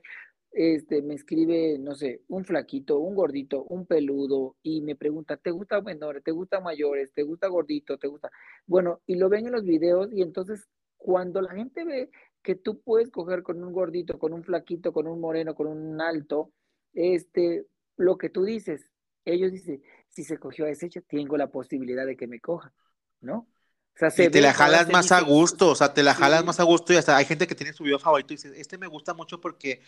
este, me escribe, no sé, un flaquito, un gordito, un peludo y me pregunta, ¿te gusta menores, te gusta mayores, te gusta gordito, te gusta? Bueno, y lo ven en los videos y entonces cuando la gente ve que tú puedes coger con un gordito, con un flaquito, con un moreno, con un alto, este, lo que tú dices, ellos dicen, si se cogió a ese, yo tengo la posibilidad de que me coja, ¿no? O sea, y te la jalas más a gusto, o sea, te la jalas más a gusto y hasta hay gente que tiene su video favorito y dice, este me gusta mucho porque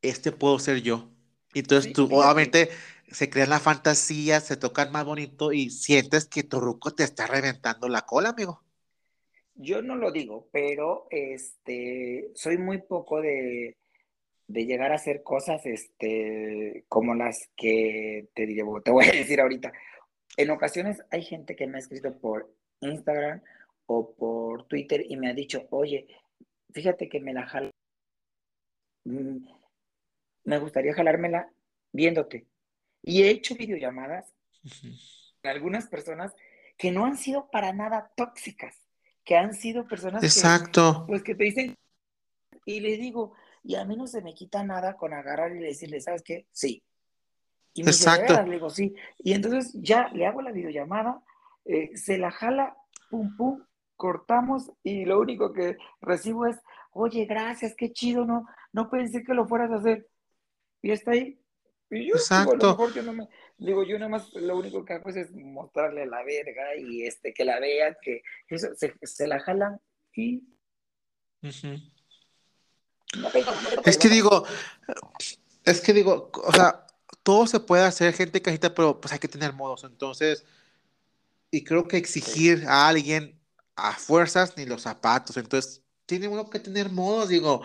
este puedo ser yo. Y entonces tú, obviamente, se crean la fantasía, se tocan más bonito y sientes que tu ruco te está reventando la cola, amigo. Yo no lo digo, pero este, soy muy poco de, llegar a hacer cosas este, como las que te, te voy a decir ahorita. En ocasiones hay gente que me ha escrito por Instagram o por Twitter y me ha dicho, oye, fíjate que me la jalo. Mm, me gustaría jalármela viéndote. Y he hecho videollamadas con algunas personas que no han sido para nada tóxicas que han sido personas Exacto. Que, pues que te dicen, y le digo, y a mí no se me quita nada con agarrar y decirle, ¿sabes qué? Sí. Y me Exacto. Dice, le digo, sí. Y entonces ya le hago la videollamada, eh, se la jala, pum, pum, cortamos y lo único que recibo es, oye, gracias, qué chido, no, no pensé que lo fueras a hacer. Y está ahí. Y yo, Exacto. Digo, yo no me, digo, yo nada más lo único que hago es, mostrarle la verga y este, que la vean, que eso, se, la jalan y... es que digo, es que digo, o sea, todo se puede hacer, gente cajita, pero pues hay que tener modos. Entonces, y creo que exigir a alguien a fuerzas ni los zapatos. Entonces, tiene uno que tener modos, digo,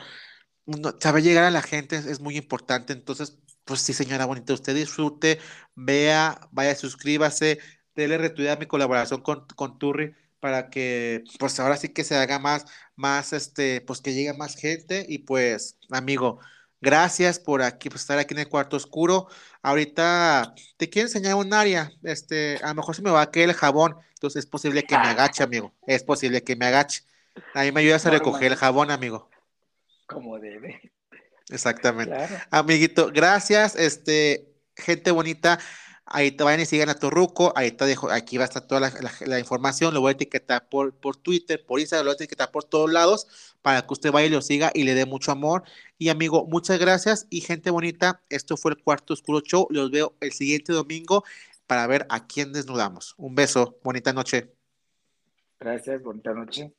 saber llegar a la gente es muy importante. Entonces, pues sí, señora bonita, usted disfrute, vea, vaya, suscríbase, déle retweet a mi colaboración con, con Turri para que, pues ahora sí que se haga más, más, este, pues que llegue más gente y pues, amigo, gracias por aquí, pues estar aquí en el cuarto oscuro. Ahorita te quiero enseñar un área, este, a lo mejor se me va a caer el jabón, entonces es posible que me agache, amigo, es posible que me agache. A mí me ayudas a recoger el jabón, amigo. Como debe. Exactamente. Amiguito, gracias. Este, gente bonita. Ahí te vayan y sigan a Torruco. Ahí te dejo, aquí va a estar toda la, información. Lo voy a etiquetar por, por Twitter, por Instagram, lo voy a etiquetar por todos lados para que usted vaya y lo siga y le dé mucho amor. Y amigo, muchas gracias y gente bonita, esto fue el Cuarto Oscuro Show. Los veo el siguiente domingo para ver a quién desnudamos. Un beso, bonita noche. Gracias, bonita noche.